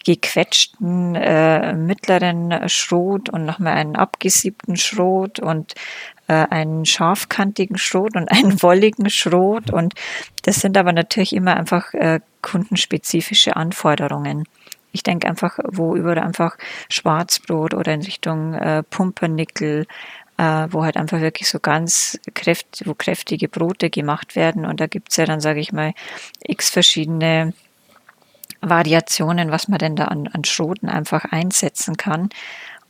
gequetschten äh, mittleren Schrot und nochmal einen abgesiebten Schrot und äh, einen scharfkantigen Schrot und einen wolligen Schrot. Und das sind aber natürlich immer einfach äh, kundenspezifische Anforderungen. Ich denke einfach, wo über einfach Schwarzbrot oder in Richtung äh, Pumpernickel äh, wo halt einfach wirklich so ganz kräft, wo kräftige Brote gemacht werden. Und da gibt's ja dann, sage ich mal, x verschiedene Variationen, was man denn da an, an Schroten einfach einsetzen kann.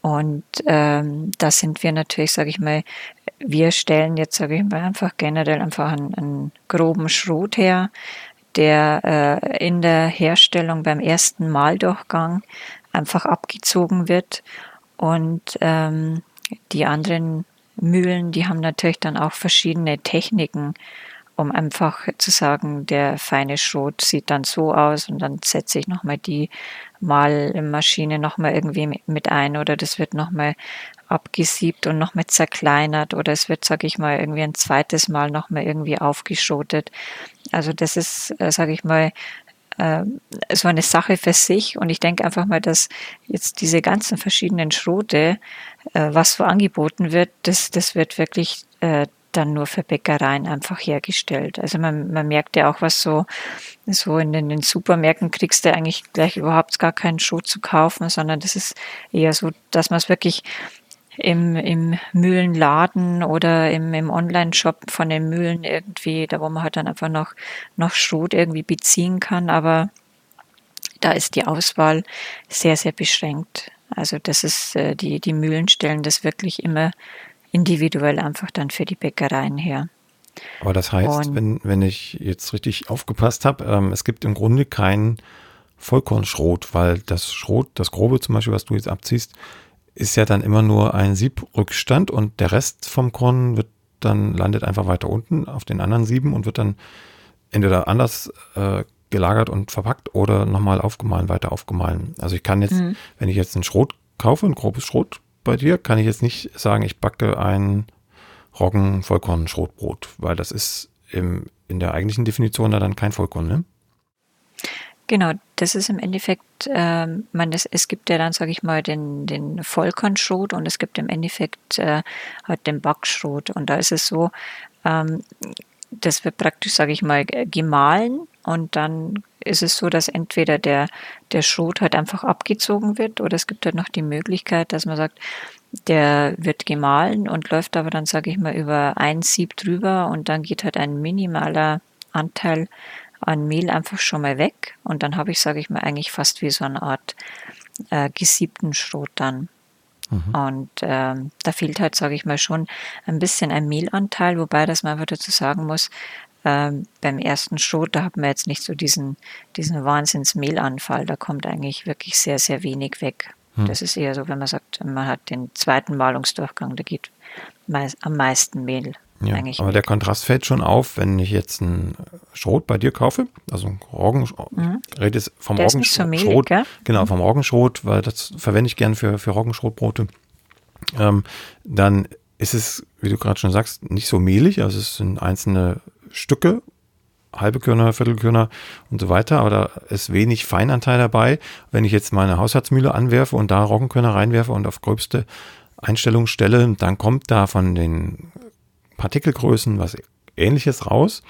Und ähm, da sind wir natürlich, sage ich mal, wir stellen jetzt, sage ich mal, einfach generell einfach einen, einen groben Schrot her, der äh, in der Herstellung beim ersten Maldurchgang einfach abgezogen wird. Und ähm, die anderen Mühlen, die haben natürlich dann auch verschiedene Techniken, um einfach zu sagen, der feine Schrot sieht dann so aus und dann setze ich nochmal die Malmaschine nochmal irgendwie mit ein oder das wird nochmal abgesiebt und nochmal zerkleinert oder es wird, sage ich mal, irgendwie ein zweites Mal nochmal irgendwie aufgeschotet. Also das ist, äh, sage ich mal, äh, so eine Sache für sich. Und ich denke einfach mal, dass jetzt diese ganzen verschiedenen Schrote, äh, was so angeboten wird, das, das wird wirklich äh, dann nur für Bäckereien einfach hergestellt. Also man, man merkt ja auch, was so, so in den, in den Supermärkten kriegst du eigentlich gleich überhaupt gar keinen Schrot zu kaufen, sondern das ist eher so, dass man es wirklich im, im Mühlenladen oder im, im Online-Shop von den Mühlen irgendwie, da wo man halt dann einfach noch, noch Schrot irgendwie beziehen kann, aber da ist die Auswahl sehr, sehr beschränkt. Also das ist, äh, die, die Mühlen stellen das wirklich immer individuell einfach dann für die Bäckereien her. Aber das heißt, wenn, wenn ich jetzt richtig aufgepasst habe, ähm, es gibt im Grunde keinen Vollkornschrot, weil das Schrot, das Grobe zum Beispiel, was du jetzt abziehst, ist ja dann immer nur ein Siebrückstand und der Rest vom Korn wird dann landet einfach weiter unten auf den anderen Sieben und wird dann entweder anders äh, gelagert und verpackt oder nochmal aufgemahlen, weiter aufgemahlen. Also ich kann jetzt, mhm. wenn ich jetzt einen Schrot kaufe, ein grobes Schrot bei dir, kann ich jetzt nicht sagen, ich backe ein Roggen-Vollkorn-Schrotbrot, weil das ist im, in der eigentlichen Definition da dann kein Vollkorn, ne? Genau, das ist im Endeffekt, äh, man, das, es gibt ja dann, sage ich mal, den, den Vollkornschrot und es gibt im Endeffekt äh, halt den Backschrot. Und da ist es so, ähm, das wird praktisch, sage ich mal, gemahlen und dann ist es so, dass entweder der, der Schrot halt einfach abgezogen wird oder es gibt halt noch die Möglichkeit, dass man sagt, der wird gemahlen und läuft aber dann, sage ich mal, über ein Sieb drüber und dann geht halt ein minimaler Anteil an Mehl einfach schon mal weg und dann habe ich, sage ich mal, eigentlich fast wie so eine Art äh, gesiebten Schrot dann. Mhm. Und ähm, da fehlt halt, sage ich mal, schon ein bisschen ein Mehlanteil, wobei das man einfach dazu sagen muss, ähm, beim ersten Schrot, da hat man jetzt nicht so diesen, diesen Wahnsinns-Mehlanfall, da kommt eigentlich wirklich sehr, sehr wenig weg. Mhm. Das ist eher so, wenn man sagt, man hat den zweiten Malungsdurchgang, da geht am meisten Mehl ja, aber der Kontrast fällt schon auf, wenn ich jetzt einen Schrot bei dir kaufe, also ein Roggen, mhm. rede jetzt vom der Roggenschrot, genau, mhm. vom Roggenschrot, weil das verwende ich gern für, für Roggenschrotbrote. Ähm, dann ist es, wie du gerade schon sagst, nicht so mehlig, also es sind einzelne Stücke, halbe Körner, Viertelkörner und so weiter, aber da ist wenig Feinanteil dabei. Wenn ich jetzt meine Haushaltsmühle anwerfe und da Roggenkörner reinwerfe und auf gröbste Einstellung stelle, dann kommt da von den Partikelgrößen was ähnliches raus.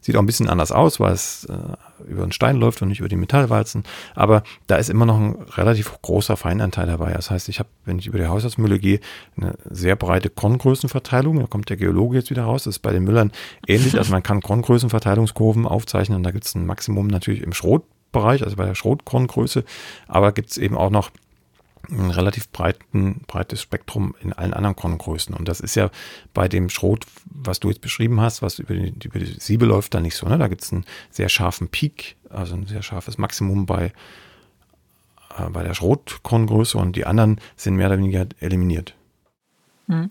Sieht auch ein bisschen anders aus, weil es äh, über den Stein läuft und nicht über die Metallwalzen. Aber da ist immer noch ein relativ großer Feinanteil dabei. Das heißt, ich habe, wenn ich über die Haushaltsmülle gehe, eine sehr breite Korngrößenverteilung. Da kommt der Geologe jetzt wieder raus. Das ist bei den Müllern ähnlich. Also man kann Korngrößenverteilungskurven aufzeichnen. Da gibt es ein Maximum natürlich im Schrotbereich, also bei der Schrotkorngröße. Aber gibt es eben auch noch ein relativ breiten, breites Spektrum in allen anderen Korngrößen. Und das ist ja bei dem Schrot, was du jetzt beschrieben hast, was über die, über die Siebe läuft, da nicht so. Ne? Da gibt es einen sehr scharfen Peak, also ein sehr scharfes Maximum bei, äh, bei der Schrotkorngröße und die anderen sind mehr oder weniger eliminiert. Hm.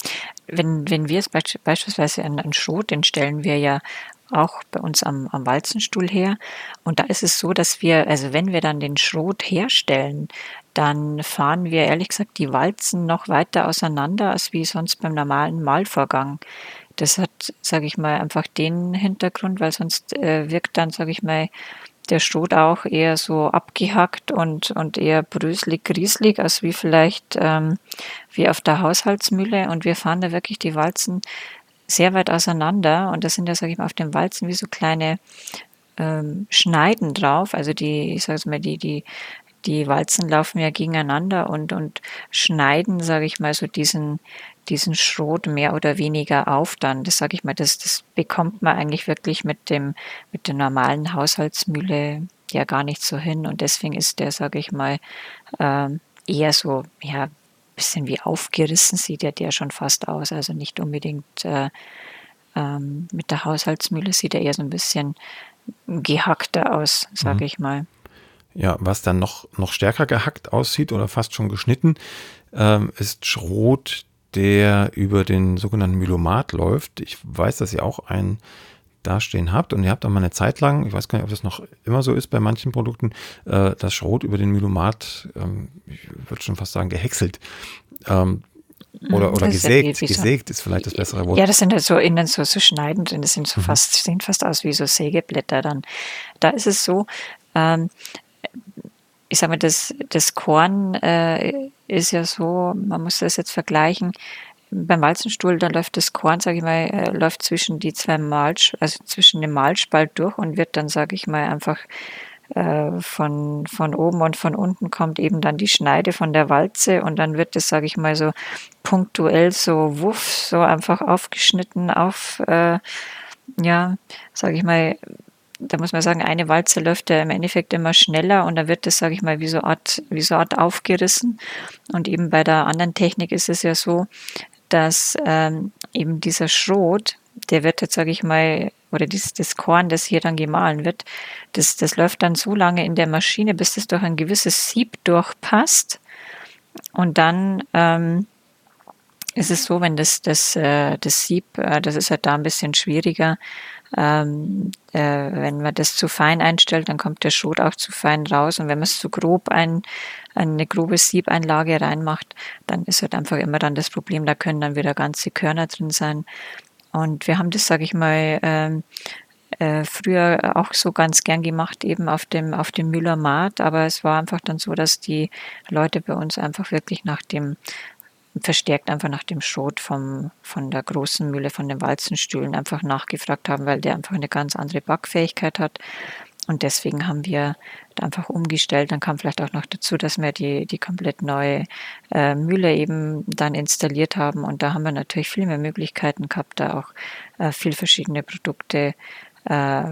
Wenn, wenn wir es beispielsweise an, an Schrot, den stellen wir ja auch bei uns am, am Walzenstuhl her. Und da ist es so, dass wir, also wenn wir dann den Schrot herstellen, dann fahren wir ehrlich gesagt die Walzen noch weiter auseinander als wie sonst beim normalen Mahlvorgang. Das hat, sage ich mal, einfach den Hintergrund, weil sonst äh, wirkt dann, sage ich mal, der Schrot auch eher so abgehackt und, und eher bröselig, grieselig, als wie vielleicht ähm, wie auf der Haushaltsmühle. Und wir fahren da wirklich die Walzen sehr weit auseinander. Und das sind ja, sage ich mal, auf den Walzen wie so kleine ähm, Schneiden drauf. Also die, ich sage mal, die, die die Walzen laufen ja gegeneinander und, und schneiden, sage ich mal, so diesen, diesen Schrot mehr oder weniger auf dann. Das sage ich mal, das, das bekommt man eigentlich wirklich mit dem, mit der normalen Haushaltsmühle ja gar nicht so hin. Und deswegen ist der, sage ich mal, äh, eher so, ja, bisschen wie aufgerissen sieht ja der schon fast aus. Also nicht unbedingt äh, ähm, mit der Haushaltsmühle sieht er eher so ein bisschen gehackter aus, sage mhm. ich mal. Ja, was dann noch, noch stärker gehackt aussieht oder fast schon geschnitten, ähm, ist Schrot, der über den sogenannten Mylomat läuft. Ich weiß, dass ihr auch einen dastehen habt und ihr habt auch mal eine Zeit lang, ich weiß gar nicht, ob das noch immer so ist bei manchen Produkten, äh, das Schrot über den Mylomat, ähm, ich würde schon fast sagen, gehäckselt. Ähm, oder, oder gesägt. Ist gesägt ist vielleicht das bessere Wort. Ja, das sind halt so innen so, so schneidend und das sind so mhm. fast, sehen fast aus wie so Sägeblätter dann. Da ist es so, ähm, ich sage mal, das, das Korn äh, ist ja so, man muss das jetzt vergleichen. Beim Walzenstuhl, da läuft das Korn, sage ich mal, äh, läuft zwischen die zwei Malsch, also zwischen dem Malspalt durch und wird dann, sage ich mal, einfach äh, von, von oben und von unten kommt eben dann die Schneide von der Walze und dann wird das, sage ich mal, so punktuell so wuff, so einfach aufgeschnitten auf, äh, ja, sage ich mal, da muss man sagen, eine Walze läuft ja im Endeffekt immer schneller und da wird das, sage ich mal, wie so Art, wie so Art aufgerissen. Und eben bei der anderen Technik ist es ja so, dass ähm, eben dieser Schrot, der wird jetzt, sage ich mal, oder dieses, das Korn, das hier dann gemahlen wird, das, das läuft dann so lange in der Maschine, bis das durch ein gewisses Sieb durchpasst. Und dann ähm, ist es so, wenn das, das, äh, das Sieb, äh, das ist halt da ein bisschen schwieriger, ähm, äh, wenn man das zu fein einstellt, dann kommt der Schrot auch zu fein raus. Und wenn man es zu grob ein, eine grobe Siebeinlage reinmacht, dann ist halt einfach immer dann das Problem, da können dann wieder ganze Körner drin sein. Und wir haben das, sage ich mal, ähm, äh, früher auch so ganz gern gemacht, eben auf dem, auf dem Müller Markt. Aber es war einfach dann so, dass die Leute bei uns einfach wirklich nach dem verstärkt einfach nach dem Schrot vom, von der großen Mühle, von den Walzenstühlen einfach nachgefragt haben, weil der einfach eine ganz andere Backfähigkeit hat. Und deswegen haben wir einfach umgestellt. Dann kam vielleicht auch noch dazu, dass wir die, die komplett neue äh, Mühle eben dann installiert haben. Und da haben wir natürlich viel mehr Möglichkeiten gehabt, da auch äh, viel verschiedene Produkte äh,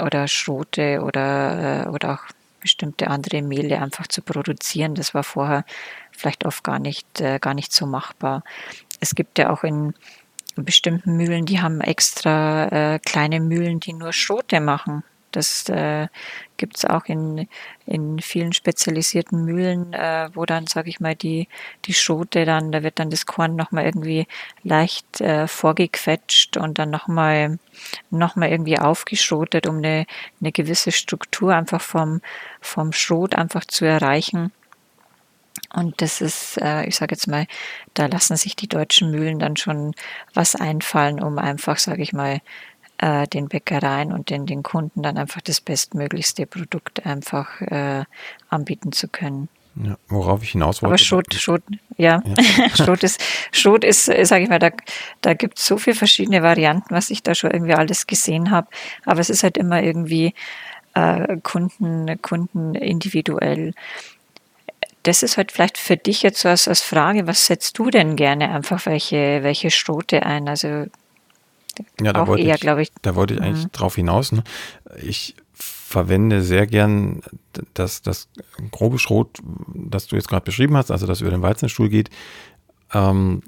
oder Schrote oder, äh, oder auch bestimmte andere Mehle einfach zu produzieren. Das war vorher vielleicht oft gar nicht, äh, gar nicht so machbar. Es gibt ja auch in bestimmten Mühlen, die haben extra äh, kleine Mühlen, die nur Schrote machen. Das äh, gibt es auch in, in vielen spezialisierten Mühlen, äh, wo dann, sage ich mal, die, die Schote dann, da wird dann das Korn nochmal irgendwie leicht äh, vorgequetscht und dann nochmal noch mal irgendwie aufgeschotet, um eine, eine gewisse Struktur einfach vom, vom Schrot einfach zu erreichen. Und das ist, äh, ich sage jetzt mal, da lassen sich die deutschen Mühlen dann schon was einfallen, um einfach, sage ich mal, äh, den Bäckereien und den, den Kunden dann einfach das bestmöglichste Produkt einfach äh, anbieten zu können. Ja, worauf ich hinaus wollte. Aber Schrot, Schrot, ja, ja. Schrot ist, Schrot ist, sage ich mal, da, da gibt es so viele verschiedene Varianten, was ich da schon irgendwie alles gesehen habe. Aber es ist halt immer irgendwie äh, Kunden, Kunden individuell das ist halt vielleicht für dich jetzt so als, als Frage, was setzt du denn gerne einfach welche, welche Schrote ein? Also ja, da wollte eher, ich, ich. Da wollte ich eigentlich mhm. drauf hinaus. Ne? Ich verwende sehr gern das, das grobe Schrot, das du jetzt gerade beschrieben hast, also das über den Weizenstuhl geht, ähm,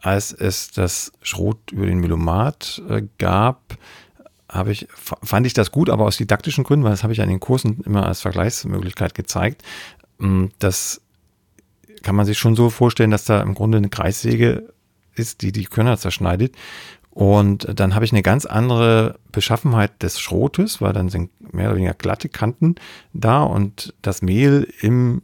als es das Schrot über den Melomat äh, gab, habe ich, fand ich das gut, aber aus didaktischen Gründen, weil das habe ich an den Kursen immer als Vergleichsmöglichkeit gezeigt, das kann man sich schon so vorstellen, dass da im Grunde eine Kreissäge ist, die die Körner zerschneidet. Und dann habe ich eine ganz andere Beschaffenheit des Schrotes, weil dann sind mehr oder weniger glatte Kanten da und das Mehl im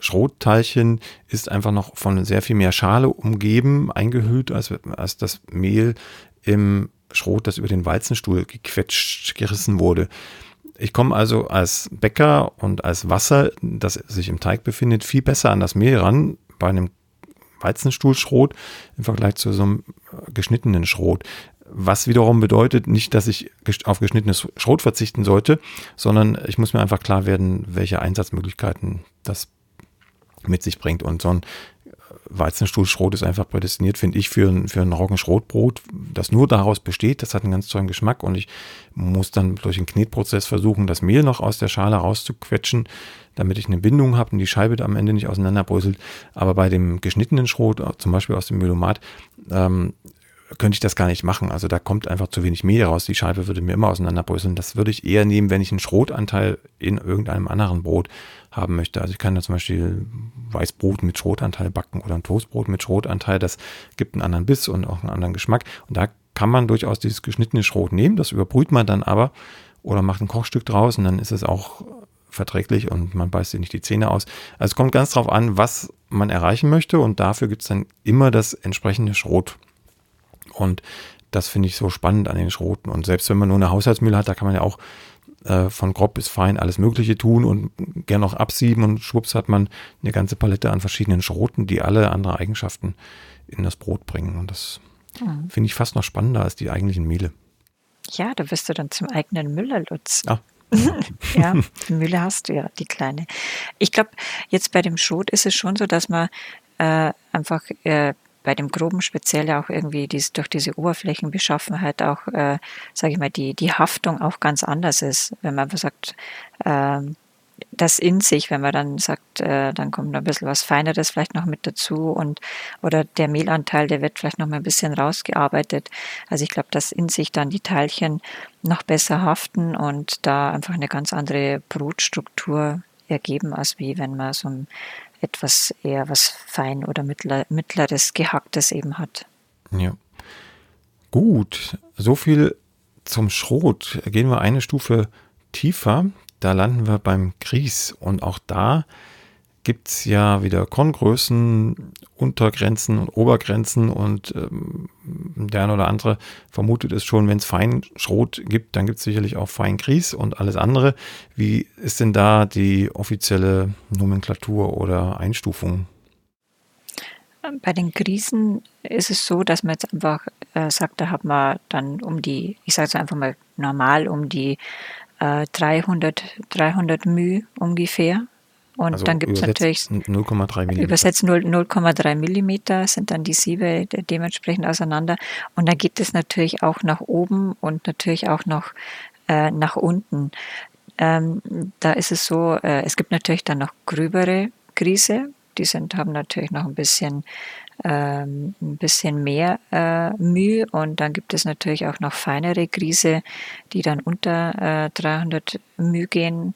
Schrotteilchen ist einfach noch von sehr viel mehr Schale umgeben, eingehüllt, als, als das Mehl im Schrot, das über den Walzenstuhl gequetscht, gerissen wurde. Ich komme also als Bäcker und als Wasser, das sich im Teig befindet, viel besser an das Mehl ran bei einem Weizenstuhlschrot im Vergleich zu so einem äh, geschnittenen Schrot. Was wiederum bedeutet nicht, dass ich auf geschnittenes Schrot verzichten sollte, sondern ich muss mir einfach klar werden, welche Einsatzmöglichkeiten das mit sich bringt. Und so ein Weizenstuhlschrot ist einfach prädestiniert, finde ich, für, ein, für ein Roggenschrotbrot, das nur daraus besteht. Das hat einen ganz tollen Geschmack und ich muss dann durch den Knetprozess versuchen, das Mehl noch aus der Schale rauszuquetschen, damit ich eine Bindung habe und die Scheibe am Ende nicht auseinanderbröselt. Aber bei dem geschnittenen Schrot, zum Beispiel aus dem Melomat, ähm, könnte ich das gar nicht machen. Also da kommt einfach zu wenig Mehl raus. Die Scheibe würde mir immer auseinanderbröseln. Das würde ich eher nehmen, wenn ich einen Schrotanteil in irgendeinem anderen Brot haben möchte. Also ich kann da zum Beispiel Weißbrot mit Schrotanteil backen oder ein Toastbrot mit Schrotanteil. Das gibt einen anderen Biss und auch einen anderen Geschmack. Und da kann man durchaus dieses geschnittene Schrot nehmen. Das überbrüht man dann aber oder macht ein Kochstück draus und dann ist es auch verträglich und man beißt sich nicht die Zähne aus. Also es kommt ganz drauf an, was man erreichen möchte und dafür gibt es dann immer das entsprechende Schrot. Und das finde ich so spannend an den Schroten. Und selbst wenn man nur eine Haushaltsmühle hat, da kann man ja auch äh, von grob bis fein alles Mögliche tun und gern noch absieben und schwupps hat man eine ganze Palette an verschiedenen Schroten, die alle andere Eigenschaften in das Brot bringen. Und das mhm. finde ich fast noch spannender als die eigentlichen Mehle. Ja, da wirst du dann zum eigenen Müller, Lutz. Ah. ja, Mühle hast du ja, die kleine. Ich glaube, jetzt bei dem Schrot ist es schon so, dass man äh, einfach äh, bei dem Groben speziell auch irgendwie dies, durch diese Oberflächenbeschaffenheit auch, äh, sage ich mal, die, die Haftung auch ganz anders ist. Wenn man sagt, äh, das in sich, wenn man dann sagt, äh, dann kommt noch ein bisschen was Feineres vielleicht noch mit dazu und oder der Mehlanteil, der wird vielleicht noch mal ein bisschen rausgearbeitet. Also ich glaube, dass in sich dann die Teilchen noch besser haften und da einfach eine ganz andere Brotstruktur ergeben, als wie wenn man so ein etwas eher was fein oder mittler, mittleres gehacktes eben hat. Ja. Gut, so viel zum Schrot. Gehen wir eine Stufe tiefer. Da landen wir beim Grieß und auch da gibt es ja wieder Korngrößen, Untergrenzen und Obergrenzen und ähm, der eine oder andere vermutet es schon, wenn es Feinschrot gibt, dann gibt es sicherlich auch Feingries und alles andere. Wie ist denn da die offizielle Nomenklatur oder Einstufung? Bei den Griesen ist es so, dass man jetzt einfach äh, sagt, da hat man dann um die, ich sage es einfach mal normal, um die äh, 300, 300 μ ungefähr und also dann gibt es natürlich 0,3 mm. Übersetzt 0,3 mm sind dann die Siebe dementsprechend auseinander. Und dann geht es natürlich auch nach oben und natürlich auch noch äh, nach unten. Ähm, da ist es so, äh, es gibt natürlich dann noch gröbere Grieße. Die sind, haben natürlich noch ein bisschen, ähm, ein bisschen mehr äh, Mühe. Und dann gibt es natürlich auch noch feinere Grieße, die dann unter äh, 300 Mühe gehen.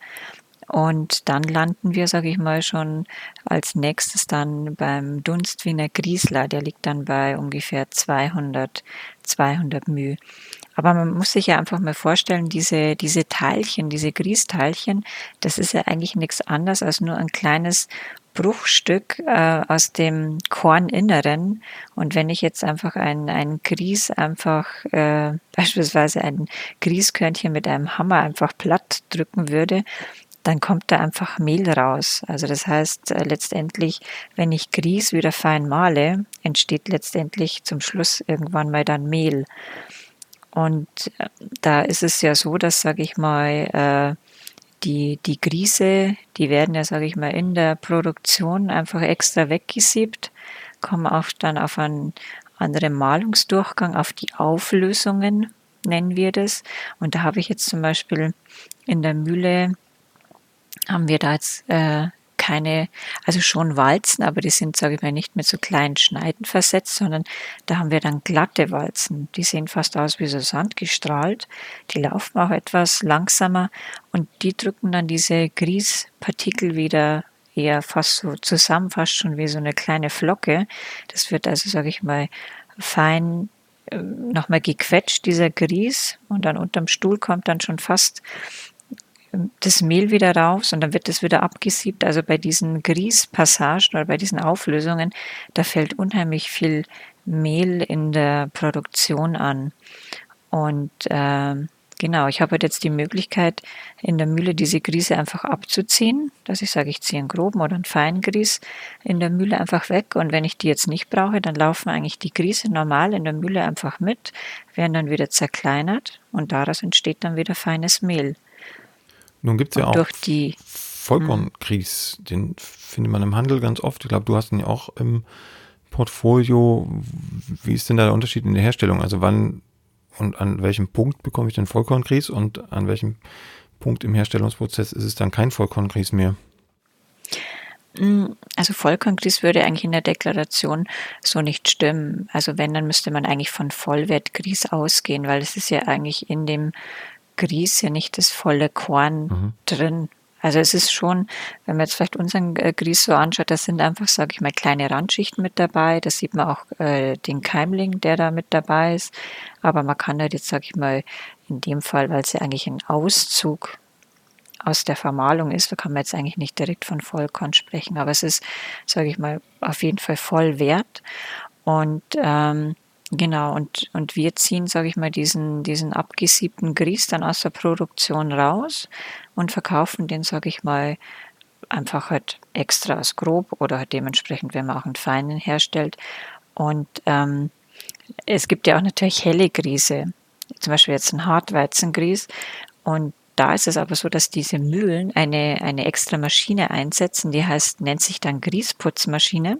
Und dann landen wir, sage ich mal, schon als nächstes dann beim Dunstwiener Griesler. Der liegt dann bei ungefähr 200, 200 μ. Aber man muss sich ja einfach mal vorstellen, diese, diese Teilchen, diese Griesteilchen, das ist ja eigentlich nichts anderes als nur ein kleines Bruchstück äh, aus dem Korninneren. Und wenn ich jetzt einfach ein, ein Grieß einfach, äh, beispielsweise ein Grießkörnchen mit einem Hammer einfach platt drücken würde, dann kommt da einfach Mehl raus. Also das heißt, äh, letztendlich, wenn ich Grieß wieder fein male, entsteht letztendlich zum Schluss irgendwann mal dann Mehl. Und äh, da ist es ja so, dass, sage ich mal, äh, die, die Grieße, die werden ja, sage ich mal, in der Produktion einfach extra weggesiebt, kommen auch dann auf einen anderen Malungsdurchgang, auf die Auflösungen, nennen wir das. Und da habe ich jetzt zum Beispiel in der Mühle haben wir da jetzt äh, keine, also schon Walzen, aber die sind, sage ich mal, nicht mit so kleinen Schneiden versetzt, sondern da haben wir dann glatte Walzen. Die sehen fast aus wie so Sand gestrahlt. Die laufen auch etwas langsamer und die drücken dann diese Grießpartikel wieder eher fast so zusammen, fast schon wie so eine kleine Flocke. Das wird also, sage ich mal, fein äh, nochmal gequetscht, dieser Grieß, und dann unterm Stuhl kommt dann schon fast das Mehl wieder raus und dann wird es wieder abgesiebt. Also bei diesen Grießpassagen oder bei diesen Auflösungen, da fällt unheimlich viel Mehl in der Produktion an. Und äh, genau, ich habe halt jetzt die Möglichkeit, in der Mühle diese Grieße einfach abzuziehen, dass ich sage, ich ziehe einen groben oder einen feinen Grieß in der Mühle einfach weg. Und wenn ich die jetzt nicht brauche, dann laufen eigentlich die Grieße normal in der Mühle einfach mit, werden dann wieder zerkleinert und daraus entsteht dann wieder feines Mehl. Nun gibt es ja auch die Vollkornkries, den findet man im Handel ganz oft. Ich glaube, du hast ihn ja auch im Portfolio. Wie ist denn da der Unterschied in der Herstellung? Also wann und an welchem Punkt bekomme ich den Vollkornkries und an welchem Punkt im Herstellungsprozess ist es dann kein Vollkornkries mehr? Mm, also Vollkornkries würde eigentlich in der Deklaration so nicht stimmen. Also wenn, dann müsste man eigentlich von Vollwertgrieß ausgehen, weil es ist ja eigentlich in dem Grieß ja nicht das volle Korn mhm. drin. Also es ist schon, wenn man jetzt vielleicht unseren äh, Grieß so anschaut, da sind einfach, sage ich mal, kleine Randschichten mit dabei. Da sieht man auch äh, den Keimling, der da mit dabei ist. Aber man kann halt jetzt, sage ich mal, in dem Fall, weil es ja eigentlich ein Auszug aus der Vermahlung ist, da kann man jetzt eigentlich nicht direkt von Vollkorn sprechen. Aber es ist, sage ich mal, auf jeden Fall voll wert. Und ähm, Genau, und, und wir ziehen, sage ich mal, diesen, diesen abgesiebten Grieß dann aus der Produktion raus und verkaufen den, sage ich mal, einfach halt extra als grob oder halt dementsprechend, wenn man auch einen feinen herstellt. Und ähm, es gibt ja auch natürlich helle Grieße, zum Beispiel jetzt ein Hartweizengrieß. Und da ist es aber so, dass diese Mühlen eine, eine extra Maschine einsetzen, die heißt, nennt sich dann Grießputzmaschine.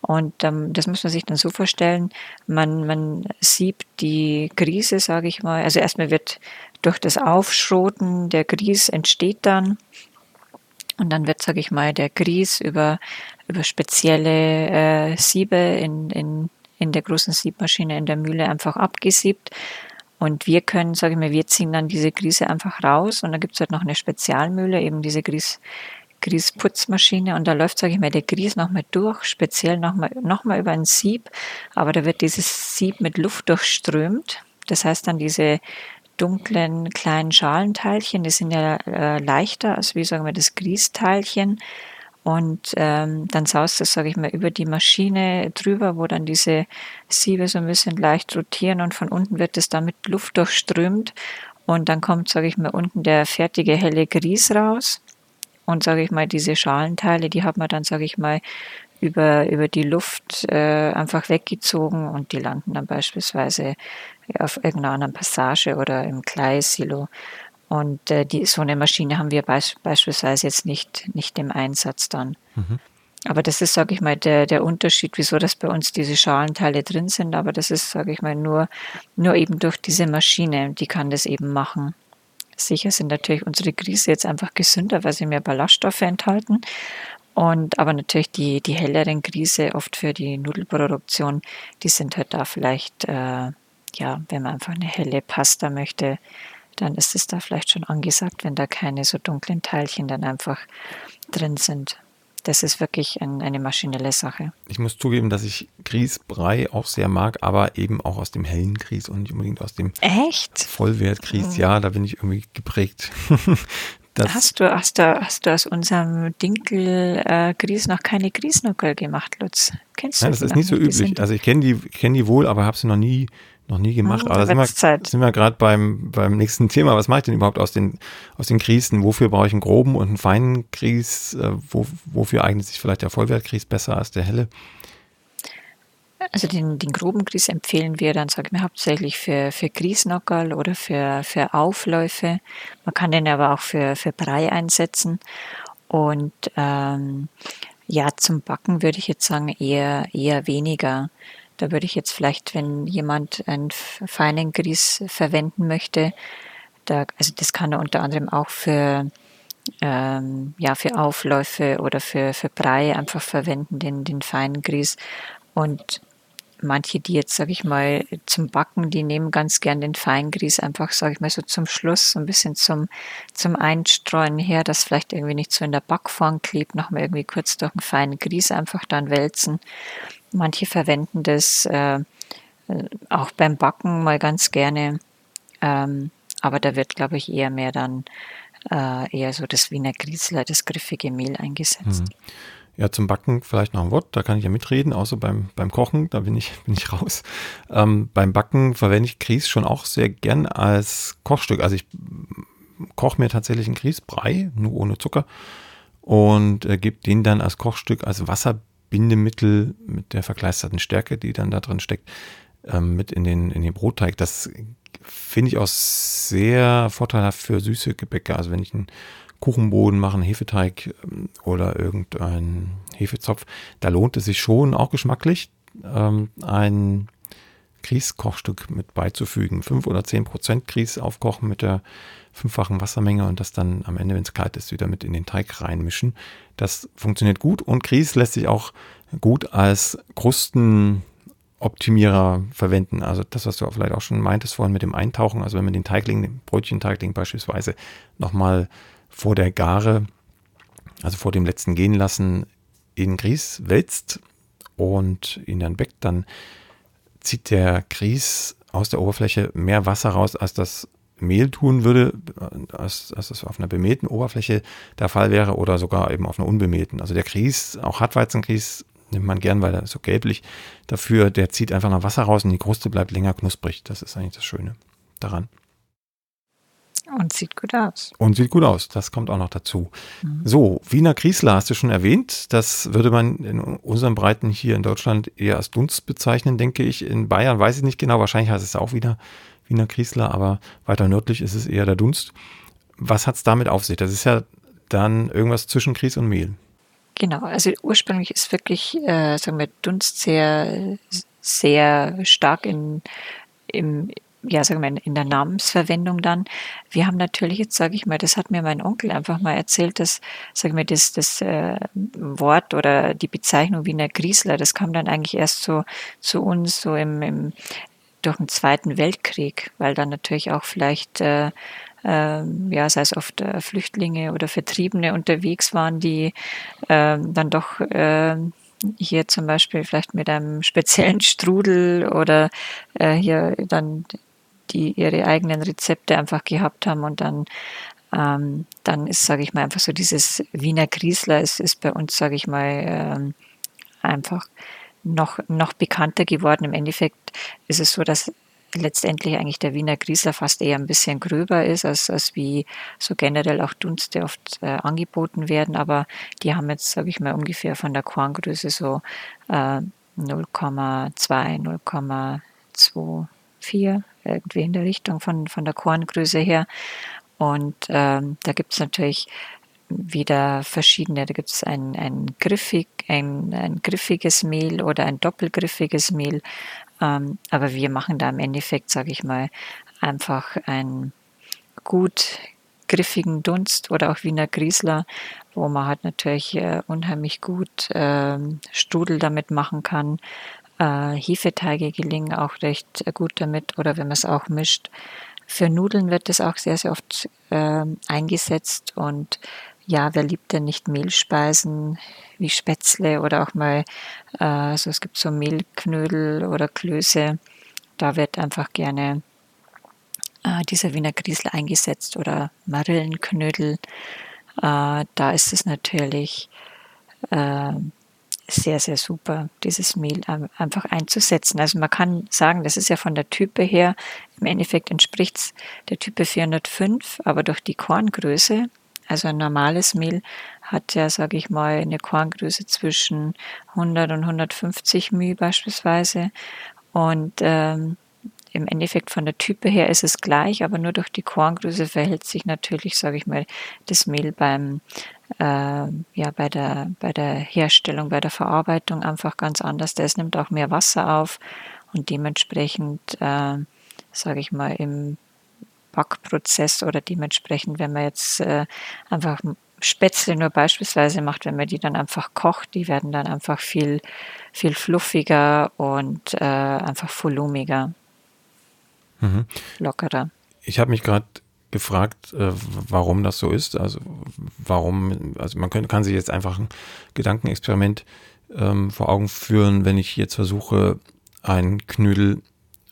Und ähm, das muss man sich dann so vorstellen, man, man siebt die Grieße, sage ich mal. Also erstmal wird durch das Aufschroten der Grieß entsteht dann. Und dann wird, sage ich mal, der Grieß über, über spezielle äh, Siebe in, in, in der großen Siebmaschine in der Mühle einfach abgesiebt. Und wir können, sage ich mal, wir ziehen dann diese Grieße einfach raus und dann gibt es halt noch eine Spezialmühle, eben diese Grieß, Grießputzmaschine und da läuft, sage ich mal, der Grieß nochmal durch, speziell nochmal noch mal über ein Sieb, aber da wird dieses Sieb mit Luft durchströmt. Das heißt dann diese dunklen kleinen Schalenteilchen, die sind ja äh, leichter als wie sagen wir das Grießteilchen. Und ähm, dann saust das, sage ich mal, über die Maschine drüber, wo dann diese Siebe so ein bisschen leicht rotieren und von unten wird es dann mit Luft durchströmt. Und dann kommt, sage ich mal, unten der fertige helle Grieß raus. Und sage ich mal, diese Schalenteile, die hat man dann, sage ich mal, über, über die Luft äh, einfach weggezogen und die landen dann beispielsweise auf irgendeiner Passage oder im Gleissilo. Und äh, die, so eine Maschine haben wir beis beispielsweise jetzt nicht, nicht im Einsatz dann. Mhm. Aber das ist, sage ich mal, der, der Unterschied, wieso das bei uns diese Schalenteile drin sind. Aber das ist, sage ich mal, nur, nur eben durch diese Maschine, die kann das eben machen. Sicher sind natürlich unsere Grieße jetzt einfach gesünder, weil sie mehr Ballaststoffe enthalten. Und aber natürlich die, die helleren Grieße oft für die Nudelproduktion, die sind halt da vielleicht, äh, ja, wenn man einfach eine helle Pasta möchte, dann ist es da vielleicht schon angesagt, wenn da keine so dunklen Teilchen dann einfach drin sind. Das ist wirklich ein, eine maschinelle Sache. Ich muss zugeben, dass ich Grießbrei auch sehr mag, aber eben auch aus dem hellen Grieß und nicht unbedingt aus dem Echt? Vollwertgrieß. Mhm. Ja, da bin ich irgendwie geprägt. hast, du, hast, du, hast du aus unserem Dinkelgrieß äh, noch keine Grießnuckel gemacht, Lutz? Kennst du ja, das ist nicht so üblich. Also ich kenne die, kenn die wohl, aber habe sie noch nie noch nie gemacht. Hm, aber da sind wir, sind wir gerade beim, beim nächsten Thema. Was mache ich denn überhaupt aus den, aus den Grießen? Wofür brauche ich einen groben und einen feinen Grieß? Äh, wo, wofür eignet sich vielleicht der Vollwertgrieß besser als der helle? Also den, den groben Grieß empfehlen wir dann, sage ich mal, hauptsächlich für, für Grießnockerl oder für, für Aufläufe. Man kann den aber auch für, für Brei einsetzen. Und ähm, ja, zum Backen würde ich jetzt sagen, eher, eher weniger. Da würde ich jetzt vielleicht, wenn jemand einen feinen Grieß verwenden möchte, da, also das kann er unter anderem auch für, ähm, ja, für Aufläufe oder für, für Brei einfach verwenden, den, den feinen Grieß. Und manche, die jetzt, sage ich mal, zum Backen, die nehmen ganz gern den Feingrieß einfach, sage ich mal, so zum Schluss, so ein bisschen zum, zum Einstreuen her, dass vielleicht irgendwie nicht so in der Backform klebt, nochmal irgendwie kurz durch einen feinen Grieß einfach dann wälzen. Manche verwenden das äh, auch beim Backen mal ganz gerne, ähm, aber da wird, glaube ich, eher mehr dann äh, eher so das Wiener Griesler, das griffige Mehl eingesetzt. Mhm. Ja, zum Backen vielleicht noch ein Wort, da kann ich ja mitreden, außer beim, beim Kochen, da bin ich, bin ich raus. Ähm, beim Backen verwende ich Grieß schon auch sehr gern als Kochstück. Also ich koche mir tatsächlich einen Grießbrei, nur ohne Zucker, und äh, gebe den dann als Kochstück, als Wasserbindemittel mit der verkleisterten Stärke, die dann da drin steckt, ähm, mit in den, in den Brotteig. Das finde ich auch sehr vorteilhaft für süße Gebäcke. Also wenn ich einen Kuchenboden machen, Hefeteig ähm, oder irgendein Hefezopf, da lohnt es sich schon auch geschmacklich, ähm, ein Grießkochstück mit beizufügen. Fünf oder zehn Prozent Grieß aufkochen mit der fünffachen Wassermenge und das dann am Ende, wenn es kalt ist, wieder mit in den Teig reinmischen. Das funktioniert gut und Grieß lässt sich auch gut als Krustenoptimierer verwenden. Also das, was du vielleicht auch schon meintest vorhin mit dem Eintauchen, also wenn man den Teigling, den Brötchenteigling beispielsweise nochmal vor der Gare, also vor dem letzten Gehen lassen, in Grieß wälzt und ihn dann backt, dann zieht der Grieß aus der Oberfläche mehr Wasser raus, als das Mehl tun würde, als, als das auf einer bemähten Oberfläche der Fall wäre oder sogar eben auf einer unbemähten. Also der Grieß, auch Hartweizengrieß, nimmt man gern, weil er ist so gelblich dafür, der zieht einfach noch Wasser raus und die Kruste bleibt länger knusprig. Das ist eigentlich das Schöne daran. Und sieht gut aus. Und sieht gut aus, das kommt auch noch dazu. Mhm. So, Wiener Griesler hast du schon erwähnt. Das würde man in unseren Breiten hier in Deutschland eher als Dunst bezeichnen, denke ich. In Bayern weiß ich nicht genau, wahrscheinlich heißt es auch wieder Wiener Griesler, aber weiter nördlich ist es eher der Dunst. Was hat es damit auf sich? Das ist ja dann irgendwas zwischen Grieß und Mehl. Genau, also ursprünglich ist wirklich, äh, sagen wir, Dunst sehr, sehr stark in, im, ja, sagen wir, in der Namensverwendung dann. Wir haben natürlich jetzt, sage ich mal, das hat mir mein Onkel einfach mal erzählt, dass, sagen wir, das, das äh, Wort oder die Bezeichnung Wiener Griesler, das kam dann eigentlich erst so zu uns so im, im durch den Zweiten Weltkrieg, weil dann natürlich auch vielleicht äh, ähm, ja, sei es oft äh, Flüchtlinge oder Vertriebene unterwegs waren, die ähm, dann doch äh, hier zum Beispiel vielleicht mit einem speziellen Strudel oder äh, hier dann die ihre eigenen Rezepte einfach gehabt haben und dann ähm, dann ist, sage ich mal, einfach so dieses Wiener Griesler ist, ist bei uns, sage ich mal, ähm, einfach noch, noch bekannter geworden. Im Endeffekt ist es so, dass letztendlich eigentlich der Wiener Griesler fast eher ein bisschen gröber ist, als, als wie so generell auch Dunste oft äh, angeboten werden. Aber die haben jetzt, sage ich mal, ungefähr von der Korngröße so äh, 0,2, 0,24 irgendwie in der Richtung von, von der Korngröße her. Und ähm, da gibt es natürlich wieder verschiedene. Da gibt es ein, ein, griffig, ein, ein griffiges Mehl oder ein doppelgriffiges Mehl. Ähm, aber wir machen da im Endeffekt, sage ich mal, einfach einen gut griffigen Dunst oder auch Wiener Griesler, wo man halt natürlich äh, unheimlich gut äh, Strudel damit machen kann. Äh, Hefeteige gelingen auch recht gut damit oder wenn man es auch mischt. Für Nudeln wird es auch sehr, sehr oft äh, eingesetzt und ja, wer liebt denn nicht Mehlspeisen wie Spätzle oder auch mal, äh, also es gibt so Mehlknödel oder Klöße, da wird einfach gerne äh, dieser Wiener Griesel eingesetzt oder Marillenknödel. Äh, da ist es natürlich äh, sehr, sehr super, dieses Mehl einfach einzusetzen. Also man kann sagen, das ist ja von der Type her, im Endeffekt entspricht es der Type 405, aber durch die Korngröße also ein normales Mehl hat ja, sage ich mal, eine Korngröße zwischen 100 und 150 μ beispielsweise. Und ähm, im Endeffekt von der Type her ist es gleich, aber nur durch die Korngröße verhält sich natürlich, sage ich mal, das Mehl beim äh, ja bei der bei der Herstellung, bei der Verarbeitung einfach ganz anders. Das nimmt auch mehr Wasser auf und dementsprechend, äh, sage ich mal, im Backprozess oder dementsprechend, wenn man jetzt äh, einfach Spätzle nur beispielsweise macht, wenn man die dann einfach kocht, die werden dann einfach viel, viel fluffiger und äh, einfach volumiger, mhm. lockerer. Ich habe mich gerade gefragt, äh, warum das so ist. Also warum, also man kann, kann sich jetzt einfach ein Gedankenexperiment ähm, vor Augen führen, wenn ich jetzt versuche, einen Knödel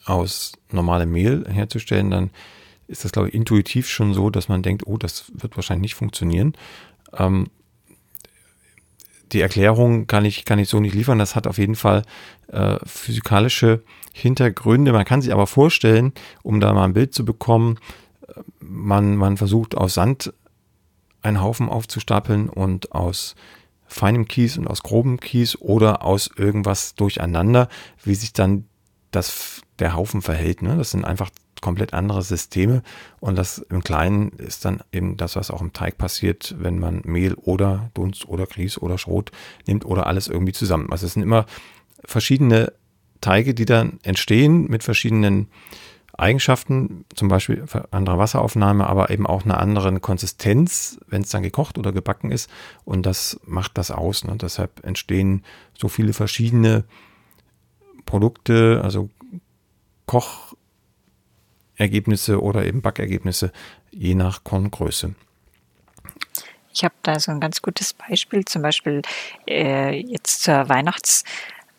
aus normalem Mehl herzustellen, dann ist das, glaube ich, intuitiv schon so, dass man denkt, oh, das wird wahrscheinlich nicht funktionieren. Ähm, die Erklärung kann ich, kann ich so nicht liefern. Das hat auf jeden Fall äh, physikalische Hintergründe. Man kann sich aber vorstellen, um da mal ein Bild zu bekommen, man, man versucht aus Sand einen Haufen aufzustapeln und aus feinem Kies und aus grobem Kies oder aus irgendwas durcheinander, wie sich dann das, der Haufen verhält. Ne? Das sind einfach komplett andere Systeme. Und das im Kleinen ist dann eben das, was auch im Teig passiert, wenn man Mehl oder Dunst oder Grieß oder Schrot nimmt oder alles irgendwie zusammen. Also es sind immer verschiedene Teige, die dann entstehen mit verschiedenen Eigenschaften, zum Beispiel andere Wasseraufnahme, aber eben auch eine andere Konsistenz, wenn es dann gekocht oder gebacken ist. Und das macht das aus. Ne? Deshalb entstehen so viele verschiedene Produkte, also Koch, Ergebnisse oder eben Backergebnisse, je nach Korngröße. Ich habe da so ein ganz gutes Beispiel, zum Beispiel äh, jetzt zur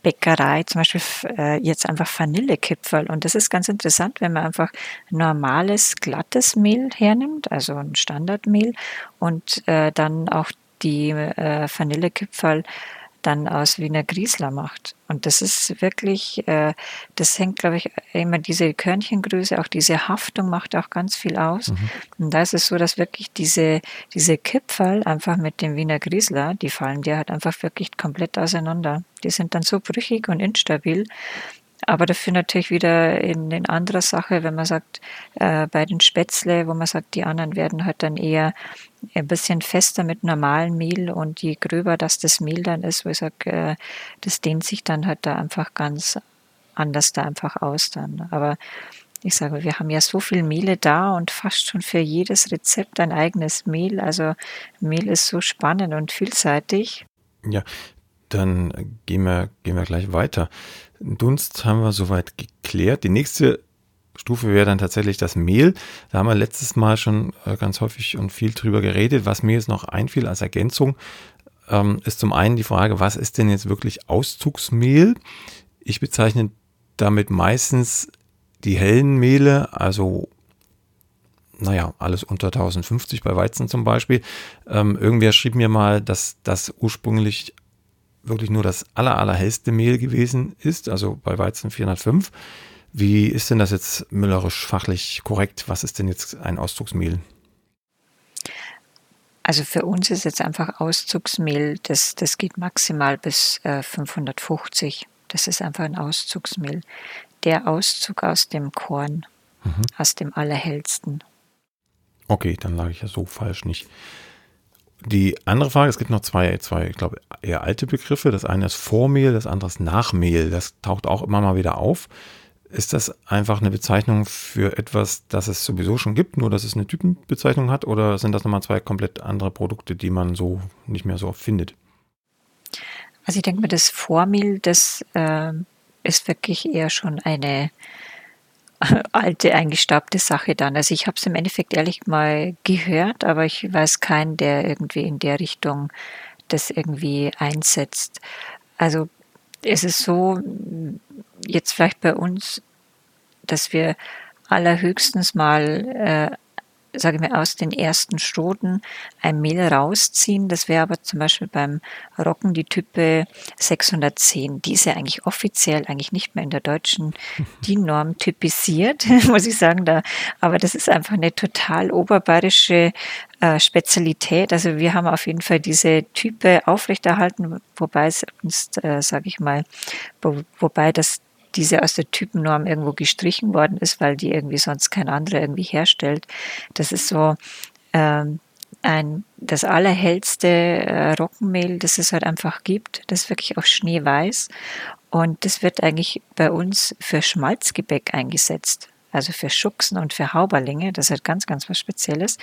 Weihnachtsbäckerei, zum Beispiel äh, jetzt einfach Vanillekipferl. Und das ist ganz interessant, wenn man einfach normales, glattes Mehl hernimmt, also ein Standardmehl, und äh, dann auch die äh, Vanillekipferl dann aus Wiener Griesler macht. Und das ist wirklich, äh, das hängt, glaube ich, immer diese Körnchengröße, auch diese Haftung macht auch ganz viel aus. Mhm. Und da ist es so, dass wirklich diese, diese Kipferl einfach mit dem Wiener Griesler, die fallen dir halt einfach wirklich komplett auseinander. Die sind dann so brüchig und instabil, aber dafür natürlich wieder in, in anderer Sache, wenn man sagt, äh, bei den Spätzle, wo man sagt, die anderen werden halt dann eher ein bisschen fester mit normalem Mehl und je gröber das das Mehl dann ist, wo ich sage, äh, das dehnt sich dann halt da einfach ganz anders da einfach aus dann. Aber ich sage, wir haben ja so viel Mehle da und fast schon für jedes Rezept ein eigenes Mehl. Also Mehl ist so spannend und vielseitig. Ja, dann gehen wir, gehen wir gleich weiter. Dunst haben wir soweit geklärt. Die nächste Stufe wäre dann tatsächlich das Mehl. Da haben wir letztes Mal schon äh, ganz häufig und viel drüber geredet. Was mir jetzt noch einfiel als Ergänzung, ähm, ist zum einen die Frage, was ist denn jetzt wirklich Auszugsmehl? Ich bezeichne damit meistens die hellen Mehle, also naja, alles unter 1050 bei Weizen zum Beispiel. Ähm, irgendwer schrieb mir mal, dass das ursprünglich wirklich nur das aller, allerhellste Mehl gewesen ist, also bei Weizen 405. Wie ist denn das jetzt müllerisch fachlich korrekt? Was ist denn jetzt ein Auszugsmehl? Also für uns ist jetzt einfach Auszugsmehl, das, das geht maximal bis äh, 550. Das ist einfach ein Auszugsmehl. Der Auszug aus dem Korn, mhm. aus dem Allerhellsten. Okay, dann lag ich ja so falsch nicht. Die andere Frage, es gibt noch zwei, zwei, ich glaube, eher alte Begriffe. Das eine ist Vormehl, das andere ist Nachmehl. Das taucht auch immer mal wieder auf. Ist das einfach eine Bezeichnung für etwas, das es sowieso schon gibt, nur dass es eine Typenbezeichnung hat? Oder sind das nochmal zwei komplett andere Produkte, die man so nicht mehr so oft findet? Also ich denke mir, das Vormehl, das äh, ist wirklich eher schon eine alte, eingestaubte Sache dann. Also ich habe es im Endeffekt ehrlich mal gehört, aber ich weiß keinen, der irgendwie in der Richtung das irgendwie einsetzt. Also es ist so, jetzt vielleicht bei uns, dass wir allerhöchstens mal äh, sage ich mal, aus den ersten Stoten ein Mehl rausziehen. Das wäre aber zum Beispiel beim Rocken die Type 610. Die ist ja eigentlich offiziell eigentlich nicht mehr in der deutschen DIN-Norm typisiert, muss ich sagen. Da, aber das ist einfach eine total oberbayerische äh, Spezialität. Also wir haben auf jeden Fall diese Type aufrechterhalten, wobei es uns, äh, sage ich mal, wo, wobei das diese aus der Typennorm irgendwo gestrichen worden ist, weil die irgendwie sonst kein anderer irgendwie herstellt. Das ist so ähm, ein, das allerhellste äh, Roggenmehl, das es halt einfach gibt. Das ist wirklich auch schneeweiß. Und das wird eigentlich bei uns für Schmalzgebäck eingesetzt also für Schuchsen und für Hauberlinge. Das ist halt ganz, ganz was Spezielles.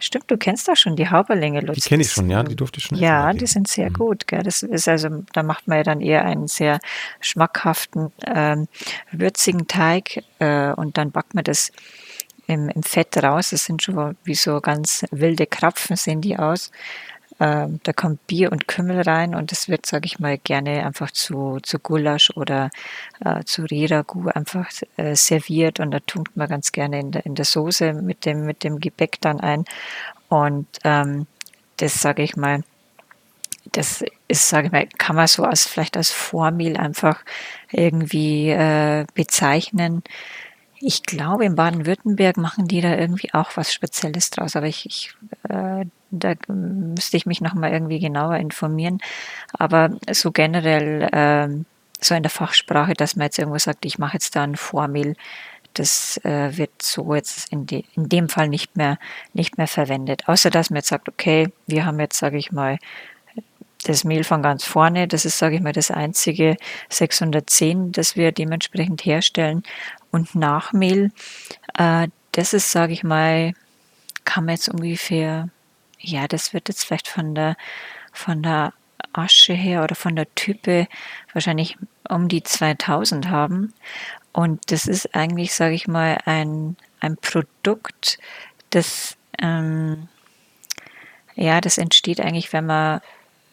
Stimmt, du kennst doch schon die Hauberlinge, Lutz. Die kenne ich schon, ja, die durfte ich schon. Ja, die sind sehr mhm. gut. Gell? Das ist also, da macht man ja dann eher einen sehr schmackhaften, ähm, würzigen Teig äh, und dann backt man das im, im Fett raus. Das sind schon wie so ganz wilde Krapfen, sehen die aus. Ähm, da kommt Bier und Kümmel rein und das wird, sage ich mal, gerne einfach zu, zu Gulasch oder äh, zu Riragu einfach äh, serviert und da tunkt man ganz gerne in der, in der Soße mit dem, mit dem Gebäck dann ein. Und ähm, das, sage ich mal, das ist, sage ich mal, kann man so als vielleicht als Vormehl einfach irgendwie äh, bezeichnen. Ich glaube, in Baden-Württemberg machen die da irgendwie auch was Spezielles draus, aber ich, ich äh, da müsste ich mich noch mal irgendwie genauer informieren. Aber so generell, äh, so in der Fachsprache, dass man jetzt irgendwo sagt, ich mache jetzt da ein Vormehl, das äh, wird so jetzt in, de, in dem Fall nicht mehr, nicht mehr verwendet. Außer dass man jetzt sagt, okay, wir haben jetzt, sage ich mal, das Mehl von ganz vorne, das ist, sage ich mal, das einzige 610, das wir dementsprechend herstellen. Und Nachmehl, äh, das ist, sage ich mal, kann man jetzt ungefähr ja, das wird jetzt vielleicht von der, von der Asche her oder von der Type wahrscheinlich um die 2000 haben. Und das ist eigentlich, sage ich mal, ein, ein Produkt, das, ähm, ja, das entsteht eigentlich, wenn man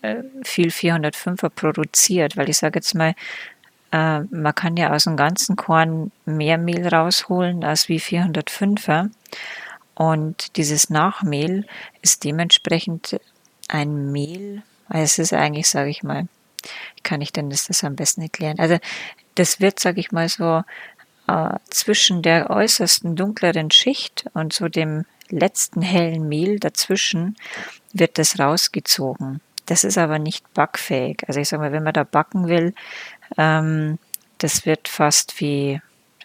äh, viel 405er produziert, weil ich sage jetzt mal, äh, man kann ja aus dem ganzen Korn mehr Mehl rausholen als wie 405er. Und dieses Nachmehl ist dementsprechend ein Mehl, also es ist eigentlich, sage ich mal, kann ich denn das, das am besten erklären? Also das wird, sage ich mal so, äh, zwischen der äußersten dunkleren Schicht und so dem letzten hellen Mehl dazwischen wird das rausgezogen. Das ist aber nicht backfähig. Also ich sage mal, wenn man da backen will, ähm, das wird fast wie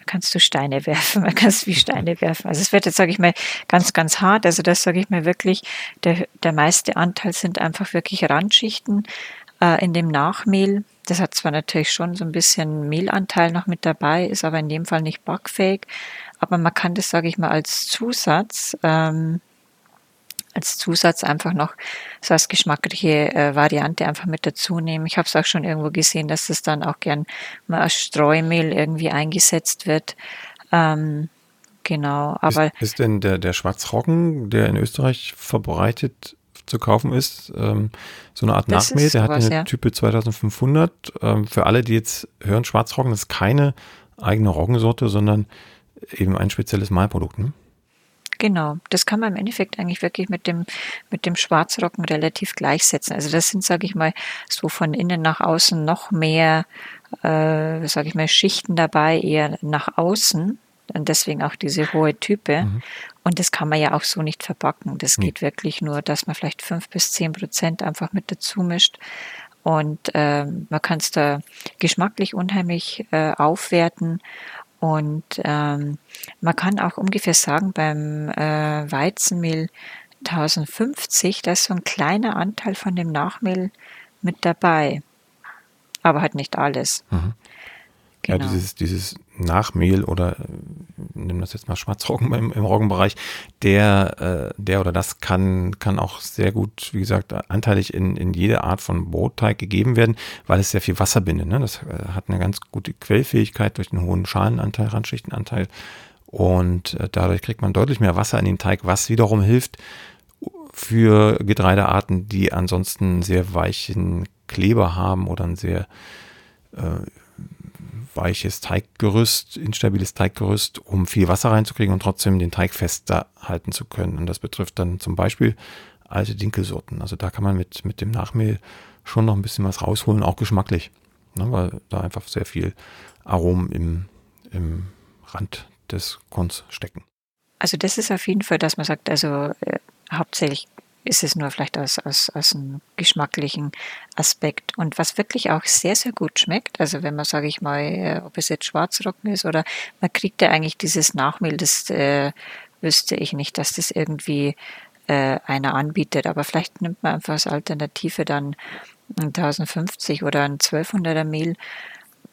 kannst du Steine werfen, man kann es wie Steine werfen. Also es wird jetzt, sage ich mal, ganz, ganz hart. Also das sage ich mal wirklich, der, der meiste Anteil sind einfach wirklich Randschichten äh, in dem Nachmehl. Das hat zwar natürlich schon so ein bisschen Mehlanteil noch mit dabei, ist aber in dem Fall nicht backfähig. Aber man kann das, sage ich mal, als Zusatz ähm, als Zusatz einfach noch so als geschmackliche äh, Variante einfach mit dazu nehmen. Ich habe es auch schon irgendwo gesehen, dass es dann auch gern mal als Streumehl irgendwie eingesetzt wird. Ähm, Genau, aber. Ist, ist denn der, der Schwarzroggen, der in Österreich verbreitet zu kaufen ist, ähm, so eine Art Nachmehl, der hat eine ja. Type 2500. Ähm, für alle, die jetzt hören, Schwarzroggen ist keine eigene Roggensorte, sondern eben ein spezielles Mahlprodukt. Ne? Genau, das kann man im Endeffekt eigentlich wirklich mit dem, mit dem Schwarzrocken relativ gleichsetzen. Also das sind, sage ich mal, so von innen nach außen noch mehr, äh, sage ich mal, Schichten dabei, eher nach außen. Und deswegen auch diese hohe Type. Mhm. Und das kann man ja auch so nicht verpacken. Das mhm. geht wirklich nur, dass man vielleicht fünf bis zehn Prozent einfach mit dazu mischt. Und äh, man kann es da geschmacklich unheimlich äh, aufwerten. Und ähm, man kann auch ungefähr sagen, beim äh, Weizenmehl 1050, da ist so ein kleiner Anteil von dem Nachmehl mit dabei. Aber halt nicht alles. Mhm. Genau. Ja, dieses, dieses Nachmehl oder nimm das jetzt mal Schwarzroggen im, im Roggenbereich, der, äh, der oder das kann, kann auch sehr gut, wie gesagt, anteilig in, in jede Art von Brotteig gegeben werden, weil es sehr viel Wasser bindet. Ne? Das äh, hat eine ganz gute Quellfähigkeit durch den hohen Schalenanteil, Randschichtenanteil. Und äh, dadurch kriegt man deutlich mehr Wasser in den Teig, was wiederum hilft für Getreidearten, die ansonsten sehr weichen Kleber haben oder ein sehr äh, weiches Teiggerüst, instabiles Teiggerüst, um viel Wasser reinzukriegen und trotzdem den Teig fester halten zu können. Und das betrifft dann zum Beispiel alte Dinkelsorten. Also da kann man mit, mit dem Nachmehl schon noch ein bisschen was rausholen, auch geschmacklich, ne, weil da einfach sehr viel Aromen im, im Rand des Korns stecken. Also das ist auf jeden Fall, dass man sagt, also äh, hauptsächlich ist es nur vielleicht aus, aus, aus einem geschmacklichen Aspekt. Und was wirklich auch sehr, sehr gut schmeckt, also wenn man, sage ich mal, äh, ob es jetzt Schwarzrocken ist oder man kriegt ja eigentlich dieses Nachmehl, das äh, wüsste ich nicht, dass das irgendwie äh, einer anbietet. Aber vielleicht nimmt man einfach als Alternative dann 1050 oder ein 1200er Mehl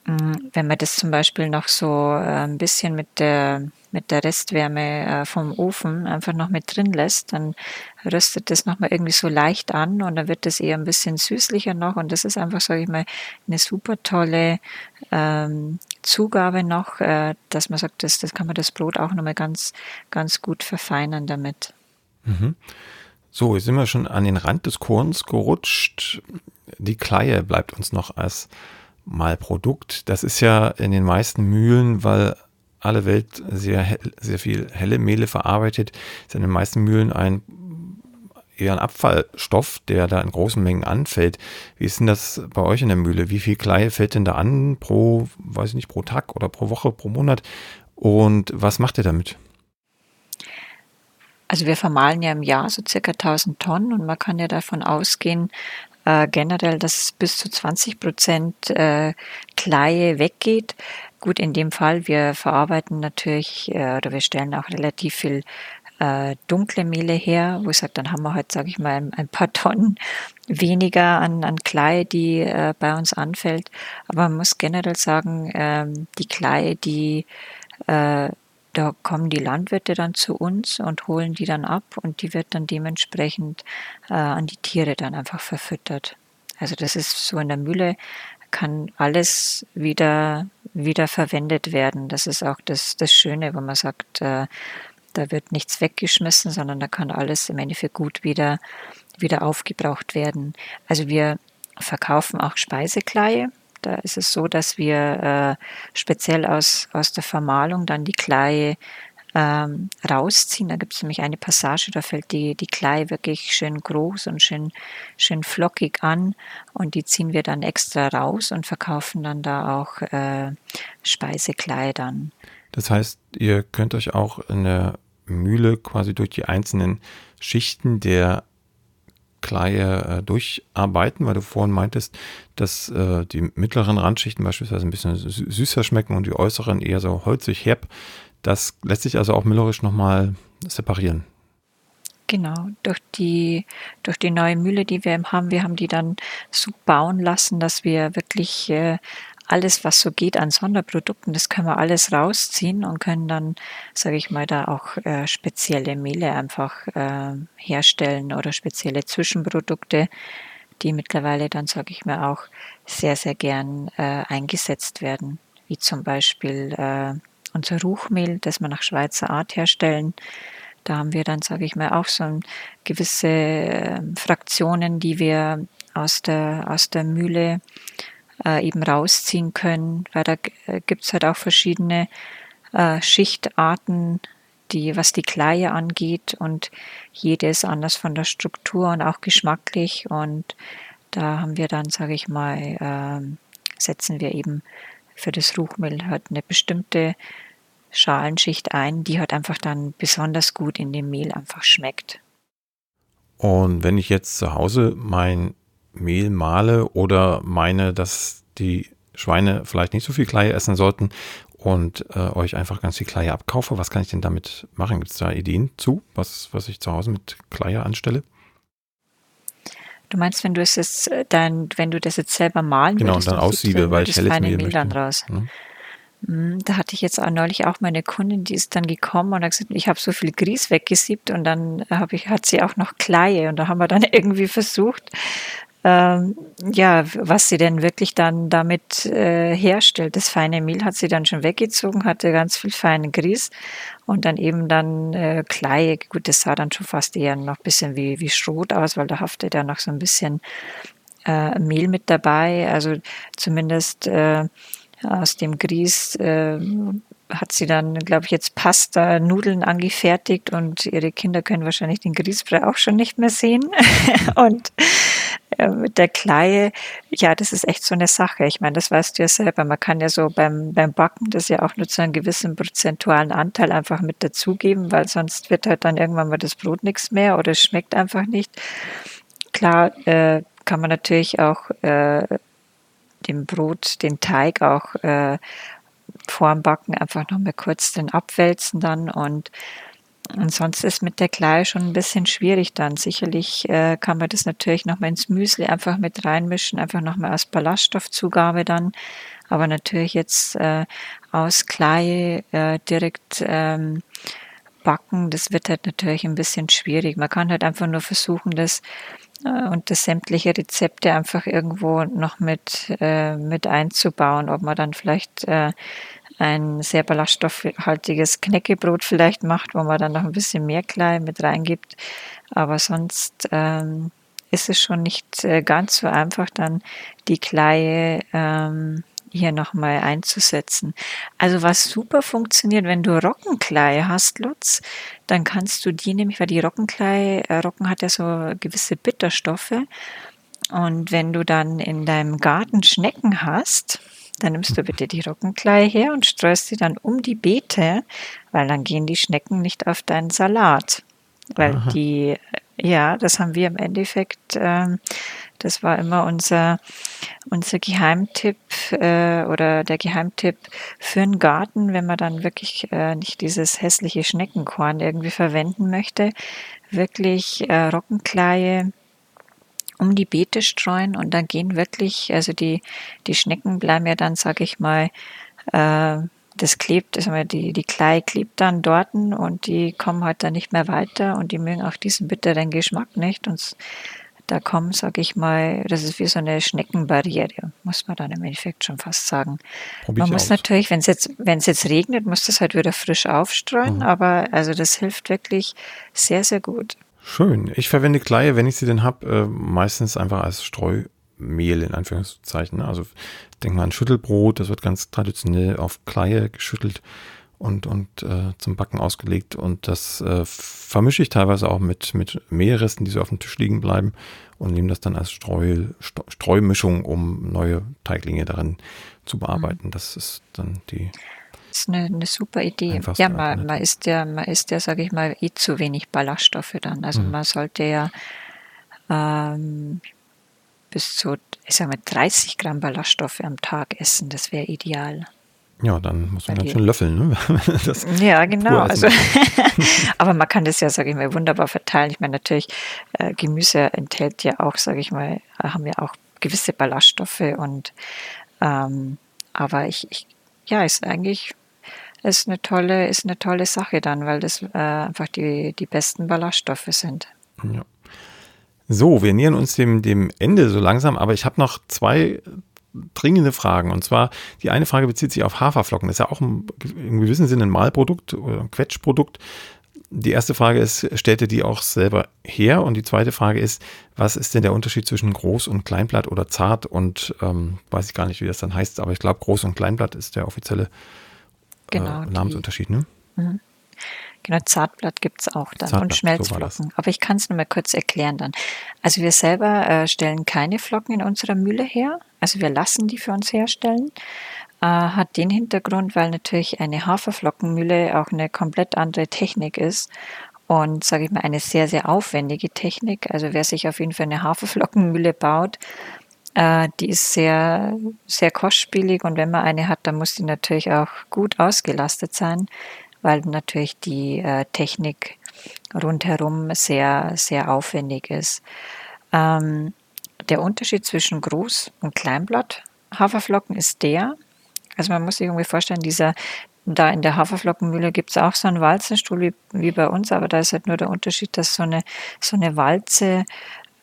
wenn man das zum Beispiel noch so äh, ein bisschen mit der, mit der Restwärme äh, vom Ofen einfach noch mit drin lässt, dann röstet das nochmal irgendwie so leicht an und dann wird das eher ein bisschen süßlicher noch und das ist einfach, sage ich mal, eine super tolle ähm, Zugabe noch, äh, dass man sagt, das, das kann man das Brot auch nochmal ganz, ganz gut verfeinern damit. Mhm. So, jetzt sind wir schon an den Rand des Korns gerutscht. Die Kleie bleibt uns noch als mal Produkt. Das ist ja in den meisten Mühlen, weil alle Welt sehr, sehr viel helle Mehle verarbeitet, ist in den meisten Mühlen ein eher ein Abfallstoff, der da in großen Mengen anfällt. Wie ist denn das bei euch in der Mühle? Wie viel Kleie fällt denn da an pro, weiß ich nicht, pro Tag oder pro Woche, pro Monat? Und was macht ihr damit? Also wir vermahlen ja im Jahr so circa 1000 Tonnen und man kann ja davon ausgehen, äh, generell, dass bis zu 20 Prozent äh, Kleie weggeht. Gut, in dem Fall, wir verarbeiten natürlich äh, oder wir stellen auch relativ viel äh, dunkle Mehle her, wo ich sage, dann haben wir halt, sage ich mal, ein, paar Tonnen weniger an, an Klei, die äh, bei uns anfällt. Aber man muss generell sagen, ähm, die Klei, die äh, da kommen die Landwirte dann zu uns und holen die dann ab und die wird dann dementsprechend äh, an die Tiere dann einfach verfüttert. Also das ist so in der Mühle kann alles wieder wieder verwendet werden. Das ist auch das das Schöne, wenn man sagt, äh, da wird nichts weggeschmissen, sondern da kann alles im Endeffekt gut wieder wieder aufgebraucht werden. Also wir verkaufen auch Speisekleie. Da ist es so, dass wir äh, speziell aus, aus der Vermahlung dann die Kleie ähm, rausziehen. Da gibt es nämlich eine Passage, da fällt die, die Klei wirklich schön groß und schön, schön flockig an und die ziehen wir dann extra raus und verkaufen dann da auch äh, Speisekleidern. Das heißt, ihr könnt euch auch in der Mühle quasi durch die einzelnen Schichten der Kleie äh, durcharbeiten, weil du vorhin meintest, dass äh, die mittleren Randschichten beispielsweise ein bisschen süßer schmecken und die äußeren eher so holzig herb. Das lässt sich also auch müllerisch nochmal separieren. Genau, durch die, durch die neue Mühle, die wir haben, wir haben die dann so bauen lassen, dass wir wirklich äh, alles, was so geht an Sonderprodukten, das können wir alles rausziehen und können dann, sage ich mal, da auch äh, spezielle Mehle einfach äh, herstellen oder spezielle Zwischenprodukte, die mittlerweile dann, sage ich mal, auch sehr, sehr gern äh, eingesetzt werden, wie zum Beispiel äh, unser Ruchmehl, das wir nach Schweizer Art herstellen. Da haben wir dann, sage ich mal, auch so gewisse ähm, Fraktionen, die wir aus der, aus der Mühle äh, eben rausziehen können, weil da äh, gibt's halt auch verschiedene äh, Schichtarten, die, was die Kleie angeht und jede ist anders von der Struktur und auch geschmacklich und da haben wir dann, sage ich mal, äh, setzen wir eben für das Ruchmehl halt eine bestimmte Schalenschicht ein, die halt einfach dann besonders gut in dem Mehl einfach schmeckt. Und wenn ich jetzt zu Hause mein Mehl male oder meine, dass die Schweine vielleicht nicht so viel Kleie essen sollten und äh, euch einfach ganz viel Kleie abkaufe, was kann ich denn damit machen? Gibt es da Ideen zu, was, was ich zu Hause mit Kleie anstelle? Du meinst, wenn du es jetzt äh, dann, wenn du das jetzt selber malen genau, würdest, und dann aussiebe, weil ich helles Mehl möchte. Dann raus. Hm, da hatte ich jetzt auch neulich auch meine Kundin, die ist dann gekommen und hat gesagt, ich habe so viel Grieß weggesiebt und dann habe ich, hat sie auch noch Kleie und da haben wir dann irgendwie versucht, ähm, ja, was sie denn wirklich dann damit äh, herstellt. Das feine Mehl hat sie dann schon weggezogen, hatte ganz viel feinen Grieß und dann eben dann äh, Kleie. Gut, das sah dann schon fast eher noch ein bisschen wie, wie Schrot aus, weil da haftet ja noch so ein bisschen äh, Mehl mit dabei. Also zumindest äh, aus dem Grieß äh, hat sie dann, glaube ich, jetzt Pasta, Nudeln angefertigt und ihre Kinder können wahrscheinlich den Grießbrei auch schon nicht mehr sehen. und äh, mit der Kleie, ja, das ist echt so eine Sache. Ich meine, das weißt du ja selber. Man kann ja so beim, beim Backen das ja auch nur zu einem gewissen prozentualen Anteil einfach mit dazugeben, weil sonst wird halt dann irgendwann mal das Brot nichts mehr oder es schmeckt einfach nicht. Klar, äh, kann man natürlich auch äh, dem Brot, den Teig auch äh, vorm Backen einfach noch mal kurz den abwälzen dann und Ansonsten ist mit der Kleie schon ein bisschen schwierig dann. Sicherlich äh, kann man das natürlich nochmal ins Müsli einfach mit reinmischen, einfach nochmal als Ballaststoffzugabe dann. Aber natürlich jetzt äh, aus Kleie äh, direkt ähm, backen, das wird halt natürlich ein bisschen schwierig. Man kann halt einfach nur versuchen, das äh, und das sämtliche Rezepte einfach irgendwo noch mit, äh, mit einzubauen, ob man dann vielleicht äh, ein sehr ballaststoffhaltiges Knäckebrot vielleicht macht, wo man dann noch ein bisschen mehr Klein mit reingibt. Aber sonst ähm, ist es schon nicht äh, ganz so einfach, dann die Kleie ähm, hier nochmal einzusetzen. Also was super funktioniert, wenn du Roggenkleie hast, Lutz, dann kannst du die nämlich, weil die Roggenkleie, äh, Roggen hat ja so gewisse Bitterstoffe. Und wenn du dann in deinem Garten Schnecken hast, dann nimmst du bitte die Roggenkleie her und streust sie dann um die Beete, weil dann gehen die Schnecken nicht auf deinen Salat. Weil Aha. die, ja, das haben wir im Endeffekt, äh, das war immer unser, unser Geheimtipp äh, oder der Geheimtipp für einen Garten, wenn man dann wirklich äh, nicht dieses hässliche Schneckenkorn irgendwie verwenden möchte, wirklich äh, Roggenkleie um die Beete streuen und dann gehen wirklich, also die, die Schnecken bleiben ja dann, sage ich mal, äh, das klebt, also die, die Klei klebt dann dort und die kommen halt dann nicht mehr weiter und die mögen auch diesen bitteren Geschmack nicht und da kommen, sage ich mal, das ist wie so eine Schneckenbarriere, muss man dann im Endeffekt schon fast sagen. Probier man muss aus. natürlich, wenn es jetzt, wenn es jetzt regnet, muss das halt wieder frisch aufstreuen, mhm. aber also das hilft wirklich sehr, sehr gut. Schön. Ich verwende Kleie, wenn ich sie denn habe, äh, meistens einfach als Streumehl in Anführungszeichen. Also denk mal an Schüttelbrot, das wird ganz traditionell auf Kleie geschüttelt und, und äh, zum Backen ausgelegt. Und das äh, vermische ich teilweise auch mit, mit Mehlresten, die so auf dem Tisch liegen bleiben und nehme das dann als Streu, Streumischung, um neue Teiglinge darin zu bearbeiten. Mhm. Das ist dann die ist eine, eine super Idee. Ja, man, man isst ja, man isst ja, sage ich mal, eh zu wenig Ballaststoffe dann. Also mhm. man sollte ja ähm, bis zu, ich sag mal, 30 Gramm Ballaststoffe am Tag essen. Das wäre ideal. Ja, dann muss man ganz schön löffeln. Ne? ja, genau. Also, aber man kann das ja, sage ich mal, wunderbar verteilen. Ich meine, natürlich, äh, Gemüse enthält ja auch, sage ich mal, haben ja auch gewisse Ballaststoffe und ähm, aber ich, ich ja, ist eigentlich ist eine tolle, ist eine tolle Sache dann, weil das äh, einfach die, die besten Ballaststoffe sind. Ja. So, wir nähern uns dem, dem Ende so langsam, aber ich habe noch zwei dringende Fragen. Und zwar, die eine Frage bezieht sich auf Haferflocken. Das ist ja auch im, im gewissen Sinne ein Mahlprodukt oder ein Quetschprodukt. Die erste Frage ist, stellt ihr die auch selber her? Und die zweite Frage ist, was ist denn der Unterschied zwischen Groß- und Kleinblatt oder Zart? Und ähm, weiß ich gar nicht, wie das dann heißt, aber ich glaube, Groß- und Kleinblatt ist der offizielle äh, genau, Namensunterschied. Ne? Mhm. Genau, Zartblatt gibt es auch dann Zartblatt, und Schmelzflocken. So Aber ich kann es nur mal kurz erklären dann. Also wir selber äh, stellen keine Flocken in unserer Mühle her. Also wir lassen die für uns herstellen. Äh, hat den Hintergrund, weil natürlich eine Haferflockenmühle auch eine komplett andere Technik ist und sage ich mal eine sehr sehr aufwendige Technik. Also wer sich auf jeden Fall eine Haferflockenmühle baut, äh, die ist sehr sehr kostspielig und wenn man eine hat, dann muss die natürlich auch gut ausgelastet sein weil natürlich die äh, Technik rundherum sehr, sehr aufwendig ist. Ähm, der Unterschied zwischen Groß- und Kleinblatt Haferflocken ist der, also man muss sich irgendwie vorstellen, dieser, da in der Haferflockenmühle gibt es auch so einen Walzenstuhl wie, wie bei uns, aber da ist halt nur der Unterschied, dass so eine, so eine Walze,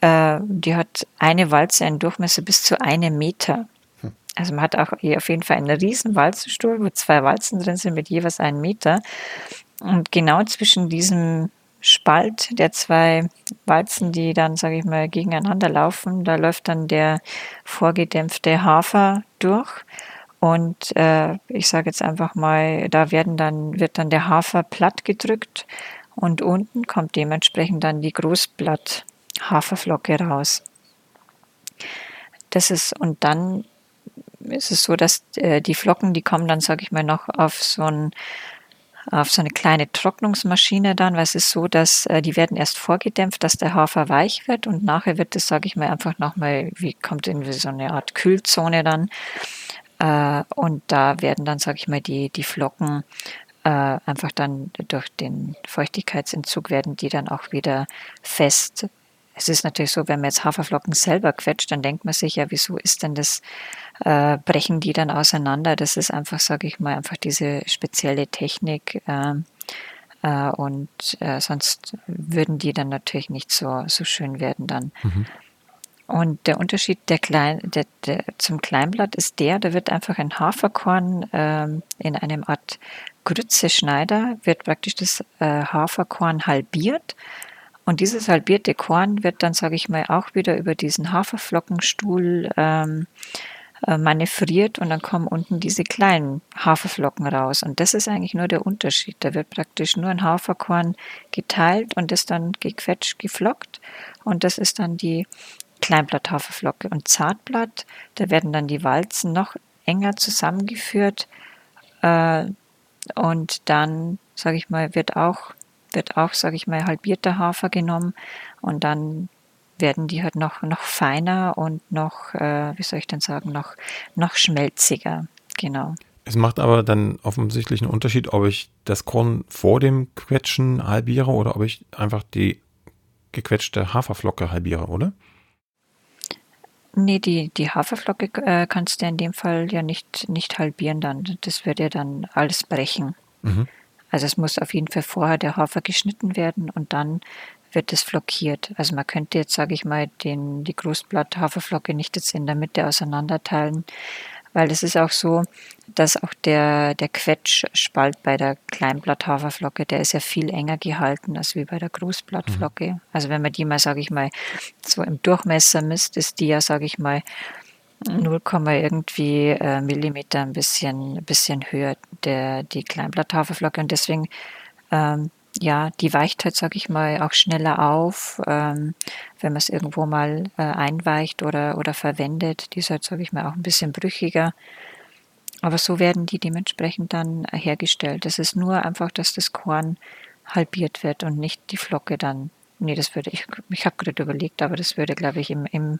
äh, die hat eine Walze einen Durchmesser bis zu einem Meter. Also man hat auch hier auf jeden Fall einen riesen Walzenstuhl, wo zwei Walzen drin sind mit jeweils einem Meter. Und genau zwischen diesem Spalt der zwei Walzen, die dann, sage ich mal, gegeneinander laufen, da läuft dann der vorgedämpfte Hafer durch. Und äh, ich sage jetzt einfach mal, da werden dann, wird dann der Hafer platt gedrückt und unten kommt dementsprechend dann die Großblatt Haferflocke raus. Das ist, und dann ist es so, dass äh, die Flocken, die kommen dann, sage ich mal, noch auf so ein auf so eine kleine Trocknungsmaschine dann, weil es ist so, dass äh, die werden erst vorgedämpft, dass der Hafer weich wird und nachher wird es, sage ich mal, einfach nochmal, wie kommt in so eine Art Kühlzone dann äh, und da werden dann, sage ich mal, die, die Flocken äh, einfach dann durch den Feuchtigkeitsentzug werden die dann auch wieder fest es ist natürlich so, wenn man jetzt Haferflocken selber quetscht, dann denkt man sich ja, wieso ist denn das, äh, brechen die dann auseinander? Das ist einfach, sage ich mal, einfach diese spezielle Technik. Äh, äh, und äh, sonst würden die dann natürlich nicht so, so schön werden dann. Mhm. Und der Unterschied der Klein, der, der, zum Kleinblatt ist der, da wird einfach ein Haferkorn ähm, in einem Art Grützeschneider, wird praktisch das äh, Haferkorn halbiert und dieses halbierte Korn wird dann, sage ich mal, auch wieder über diesen Haferflockenstuhl ähm, äh, manövriert und dann kommen unten diese kleinen Haferflocken raus. Und das ist eigentlich nur der Unterschied. Da wird praktisch nur ein Haferkorn geteilt und ist dann gequetscht, geflockt. Und das ist dann die Kleinblatthaferflocke. Und Zartblatt, da werden dann die Walzen noch enger zusammengeführt. Äh, und dann, sage ich mal, wird auch wird auch, sage ich mal, halbierter Hafer genommen und dann werden die halt noch, noch feiner und noch, äh, wie soll ich denn sagen, noch, noch schmelziger. Genau. Es macht aber dann offensichtlich einen Unterschied, ob ich das Korn vor dem Quetschen halbiere oder ob ich einfach die gequetschte Haferflocke halbiere, oder? Nee, die, die Haferflocke äh, kannst du in dem Fall ja nicht, nicht halbieren dann. Das würde ja dann alles brechen. Mhm. Also es muss auf jeden Fall vorher der Hafer geschnitten werden und dann wird es flockiert. Also man könnte jetzt, sage ich mal, den, die Großblatt-Haferflocke nicht jetzt in der Mitte auseinanderteilen, weil es ist auch so, dass auch der, der Quetschspalt bei der Kleinblatt-Haferflocke, der ist ja viel enger gehalten als wie bei der Großblattflocke. Mhm. Also wenn man die mal, sage ich mal, so im Durchmesser misst, ist die ja, sage ich mal, 0, irgendwie äh, Millimeter ein bisschen, ein bisschen höher, der, die Kleinblatthaferflocke. Und deswegen, ähm, ja, die weicht halt, sag ich mal, auch schneller auf, ähm, wenn man es irgendwo mal äh, einweicht oder, oder verwendet. Die ist halt, sag ich mal, auch ein bisschen brüchiger. Aber so werden die dementsprechend dann hergestellt. Es ist nur einfach, dass das Korn halbiert wird und nicht die Flocke dann nee, das würde ich, ich habe gerade überlegt, aber das würde, glaube ich, im, im,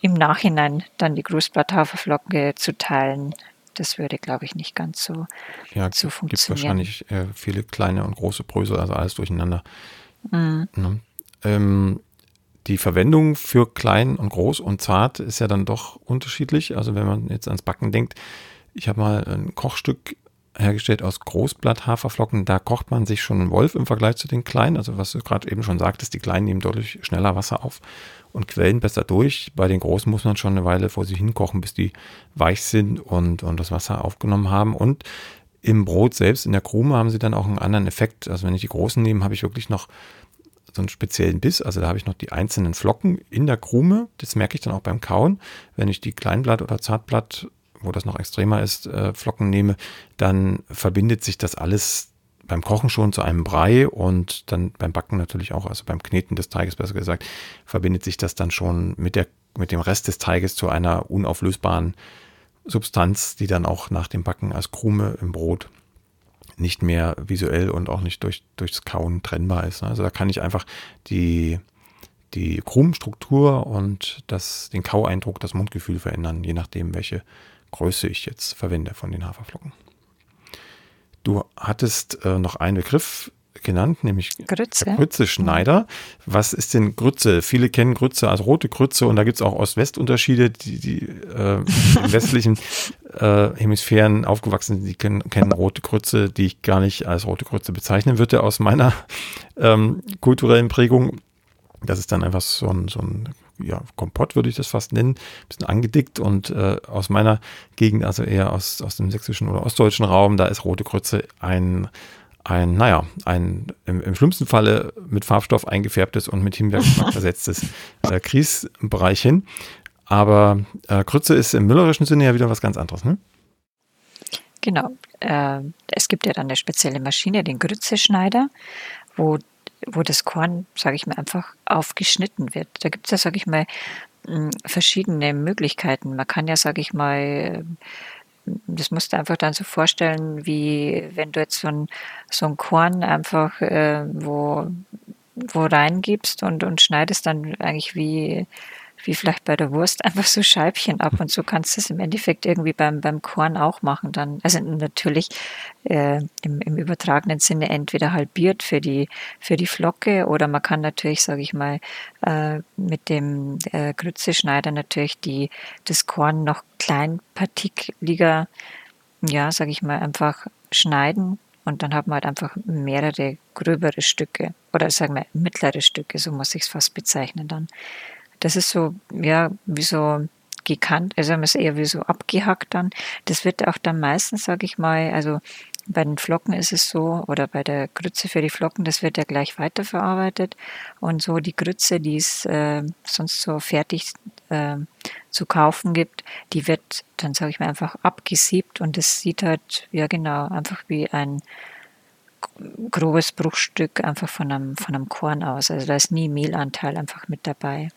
im Nachhinein dann die Grußblatthaferflocke zu teilen, das würde, glaube ich, nicht ganz so, ja, so funktionieren. Gibt wahrscheinlich äh, viele kleine und große Brösel, also alles durcheinander. Mhm. Ne? Ähm, die Verwendung für klein und groß und zart ist ja dann doch unterschiedlich. Also wenn man jetzt ans Backen denkt, ich habe mal ein Kochstück hergestellt aus Großblatt-Haferflocken. Da kocht man sich schon einen Wolf im Vergleich zu den kleinen. Also was du gerade eben schon sagtest, die kleinen nehmen deutlich schneller Wasser auf und quellen besser durch. Bei den großen muss man schon eine Weile vor sich hinkochen, bis die weich sind und, und das Wasser aufgenommen haben. Und im Brot selbst, in der Krume, haben sie dann auch einen anderen Effekt. Also wenn ich die großen nehme, habe ich wirklich noch so einen speziellen Biss. Also da habe ich noch die einzelnen Flocken in der Krume. Das merke ich dann auch beim Kauen. Wenn ich die Kleinblatt- oder Zartblatt, wo das noch extremer ist, äh, Flocken nehme, dann verbindet sich das alles beim Kochen schon zu einem Brei und dann beim Backen natürlich auch, also beim Kneten des Teiges besser gesagt, verbindet sich das dann schon mit, der, mit dem Rest des Teiges zu einer unauflösbaren Substanz, die dann auch nach dem Backen als Krume im Brot nicht mehr visuell und auch nicht durch, durchs Kauen trennbar ist. Also da kann ich einfach die, die Krumenstruktur und das, den Kaueindruck, das Mundgefühl verändern, je nachdem, welche Größe ich jetzt verwende von den Haferflocken. Du hattest äh, noch einen Begriff genannt, nämlich Grütze. Grütze-Schneider. Was ist denn Grütze? Viele kennen Grütze als rote Grütze und da gibt es auch Ost-West-Unterschiede. Die, die äh, im westlichen äh, Hemisphären aufgewachsen sind, die kennen, kennen rote Grütze, die ich gar nicht als rote Grütze bezeichnen würde aus meiner ähm, kulturellen Prägung. Das ist dann einfach so ein, so ein ja, Kompott würde ich das fast nennen, ein bisschen angedickt und äh, aus meiner Gegend, also eher aus, aus dem sächsischen oder ostdeutschen Raum, da ist rote Grütze ein ein, naja, ein im, im, schlimmsten Falle mit Farbstoff eingefärbtes und mit Himbeergeschmack versetztes äh, Grießbereich Aber äh, Grütze ist im müllerischen Sinne ja wieder was ganz anderes, ne? Genau. Äh, es gibt ja dann eine spezielle Maschine, den Grützeschneider, wo, wo das Korn, sage ich mal, einfach aufgeschnitten wird. Da gibt es ja, sage ich mal, verschiedene Möglichkeiten. Man kann ja, sage ich mal, das musst du einfach dann so vorstellen, wie wenn du jetzt so ein, so ein Korn einfach äh, wo, wo reingibst und, und schneidest dann eigentlich wie wie vielleicht bei der Wurst, einfach so Scheibchen ab. Und so kannst du es im Endeffekt irgendwie beim, beim Korn auch machen. Dann, also natürlich äh, im, im übertragenen Sinne entweder halbiert für die, für die Flocke oder man kann natürlich, sage ich mal, äh, mit dem äh, Grützeschneider natürlich die, das Korn noch kleinpartikliger, ja, sage ich mal, einfach schneiden und dann hat man halt einfach mehrere gröbere Stücke oder sagen wir mittlere Stücke, so muss ich es fast bezeichnen dann. Das ist so, ja, wie so gekannt, also haben wir es eher wie so abgehackt dann. Das wird auch dann meistens, sage ich mal, also bei den Flocken ist es so, oder bei der Grütze für die Flocken, das wird ja gleich weiterverarbeitet. Und so die Grütze, die es äh, sonst so fertig äh, zu kaufen gibt, die wird dann, sage ich mal, einfach abgesiebt und es sieht halt, ja genau, einfach wie ein grobes Bruchstück einfach von einem, von einem Korn aus. Also da ist nie Mehlanteil einfach mit dabei.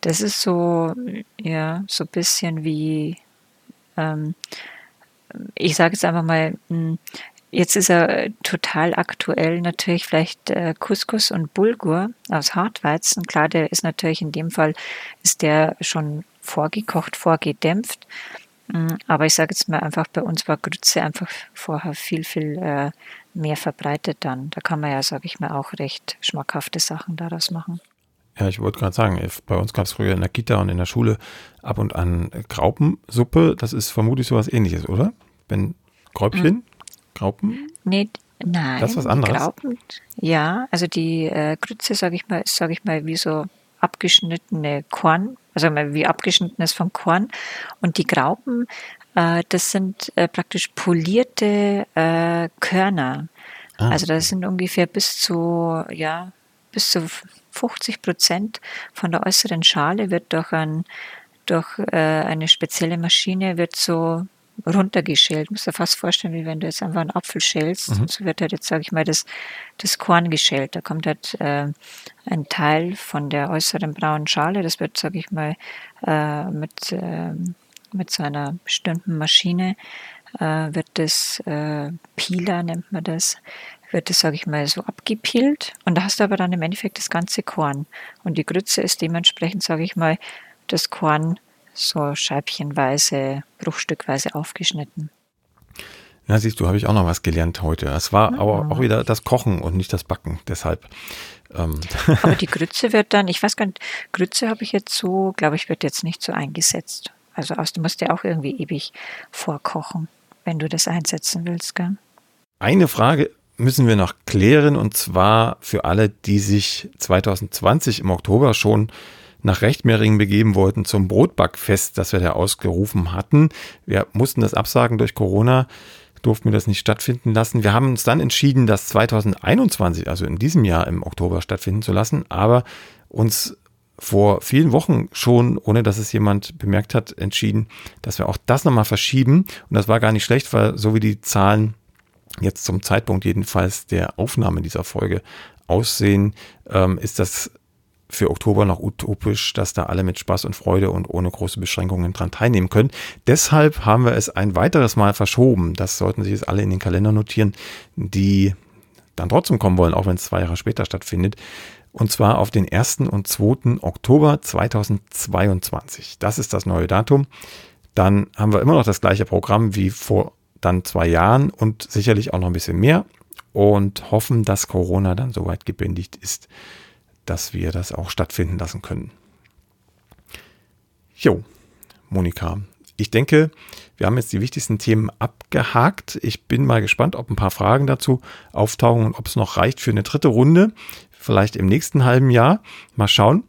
Das ist so, ja, so ein bisschen wie, ähm, ich sage jetzt einfach mal, hm, jetzt ist er total aktuell natürlich vielleicht äh, Couscous und Bulgur aus Hartweizen. Klar, der ist natürlich in dem Fall, ist der schon vorgekocht, vorgedämpft. Hm, aber ich sage jetzt mal einfach, bei uns war Grütze einfach vorher viel, viel äh, mehr verbreitet dann. Da kann man ja, sage ich mal, auch recht schmackhafte Sachen daraus machen. Ja, ich wollte gerade sagen, bei uns gab es früher in der Kita und in der Schule ab und an Graupensuppe. Das ist vermutlich sowas ähnliches, oder? Wenn Gräubchen? Hm. Graupen? Nee, nein. Das ist was anderes. Graupen, ja, also die äh, Grütze, sage ich mal, ist, sage ich mal, wie so abgeschnittene Korn, also wie abgeschnittenes vom Korn. Und die Graupen, äh, das sind äh, praktisch polierte äh, Körner. Ah. Also das sind ungefähr bis zu, ja, bis zu 50 Prozent von der äußeren Schale wird durch, ein, durch äh, eine spezielle Maschine wird so runtergeschält. Muss dir fast vorstellen, wie wenn du jetzt einfach einen Apfel schälst. Mhm. So wird halt jetzt, sage ich mal, das, das Korn geschält. Da kommt halt äh, ein Teil von der äußeren braunen Schale. Das wird, sage ich mal, äh, mit, äh, mit so einer bestimmten Maschine äh, wird das äh, Peeler nennt man das, wird das, sage ich mal, so abgepielt und da hast du aber dann im Endeffekt das ganze Korn. Und die Grütze ist dementsprechend, sage ich mal, das Korn so scheibchenweise, bruchstückweise aufgeschnitten. Na, siehst du, habe ich auch noch was gelernt heute. Es war ja. aber auch wieder das Kochen und nicht das Backen, deshalb. Ähm. Aber die Grütze wird dann, ich weiß gar nicht, Grütze habe ich jetzt so, glaube ich, wird jetzt nicht so eingesetzt. Also aus, du musst ja auch irgendwie ewig vorkochen. wenn du das einsetzen willst. Gell? Eine Frage müssen wir noch klären und zwar für alle, die sich 2020 im Oktober schon nach Rechtmehringen begeben wollten zum Brotbackfest, das wir da ausgerufen hatten. Wir mussten das absagen durch Corona, durften wir das nicht stattfinden lassen. Wir haben uns dann entschieden, das 2021, also in diesem Jahr im Oktober stattfinden zu lassen, aber uns vor vielen Wochen schon, ohne dass es jemand bemerkt hat, entschieden, dass wir auch das nochmal verschieben. Und das war gar nicht schlecht, weil so wie die Zahlen jetzt zum Zeitpunkt jedenfalls der Aufnahme dieser Folge aussehen, ähm, ist das für Oktober noch utopisch, dass da alle mit Spaß und Freude und ohne große Beschränkungen dran teilnehmen können. Deshalb haben wir es ein weiteres Mal verschoben. Das sollten sich jetzt alle in den Kalender notieren, die dann trotzdem kommen wollen, auch wenn es zwei Jahre später stattfindet. Und zwar auf den 1. und 2. Oktober 2022. Das ist das neue Datum. Dann haben wir immer noch das gleiche Programm wie vor dann zwei Jahren und sicherlich auch noch ein bisschen mehr und hoffen, dass Corona dann soweit gebändigt ist, dass wir das auch stattfinden lassen können. Jo, Monika, ich denke, wir haben jetzt die wichtigsten Themen abgehakt. Ich bin mal gespannt, ob ein paar Fragen dazu auftauchen und ob es noch reicht für eine dritte Runde. Vielleicht im nächsten halben Jahr. Mal schauen.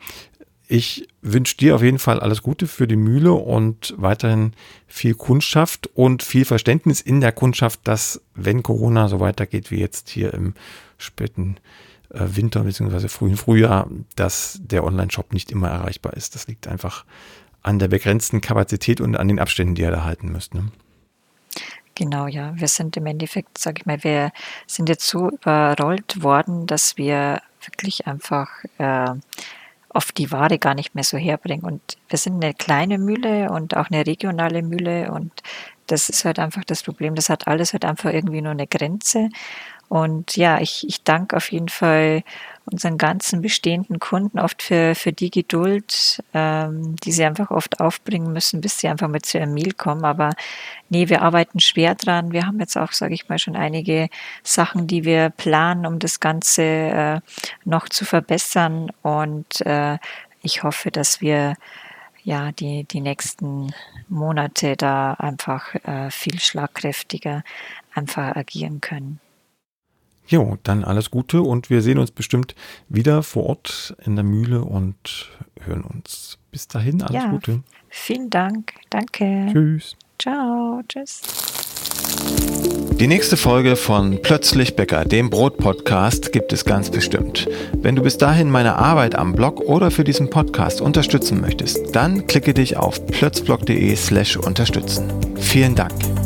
Ich wünsche dir auf jeden Fall alles Gute für die Mühle und weiterhin viel Kundschaft und viel Verständnis in der Kundschaft, dass wenn Corona so weitergeht wie jetzt hier im späten äh, Winter bzw. frühen Frühjahr, dass der Online-Shop nicht immer erreichbar ist. Das liegt einfach an der begrenzten Kapazität und an den Abständen, die ihr da halten müsst. Ne? Genau, ja. Wir sind im Endeffekt, sage ich mal, wir sind jetzt so überrollt worden, dass wir wirklich einfach äh, oft die Ware gar nicht mehr so herbringen. Und wir sind eine kleine Mühle und auch eine regionale Mühle und das ist halt einfach das Problem. Das hat alles halt einfach irgendwie nur eine Grenze. Und ja, ich, ich danke auf jeden Fall unseren ganzen bestehenden Kunden oft für, für die Geduld, ähm, die sie einfach oft aufbringen müssen, bis sie einfach mit zu ihrem Meal kommen. Aber nee, wir arbeiten schwer dran. Wir haben jetzt auch, sage ich mal, schon einige Sachen, die wir planen, um das Ganze äh, noch zu verbessern. Und äh, ich hoffe, dass wir ja die, die nächsten Monate da einfach äh, viel schlagkräftiger einfach agieren können. Jo, dann alles Gute und wir sehen uns bestimmt wieder vor Ort in der Mühle und hören uns. Bis dahin, alles ja, Gute. Vielen Dank. Danke. Tschüss. Ciao. Tschüss. Die nächste Folge von Plötzlich Bäcker, dem Brot-Podcast, gibt es ganz bestimmt. Wenn du bis dahin meine Arbeit am Blog oder für diesen Podcast unterstützen möchtest, dann klicke dich auf plötzblog.de slash unterstützen. Vielen Dank.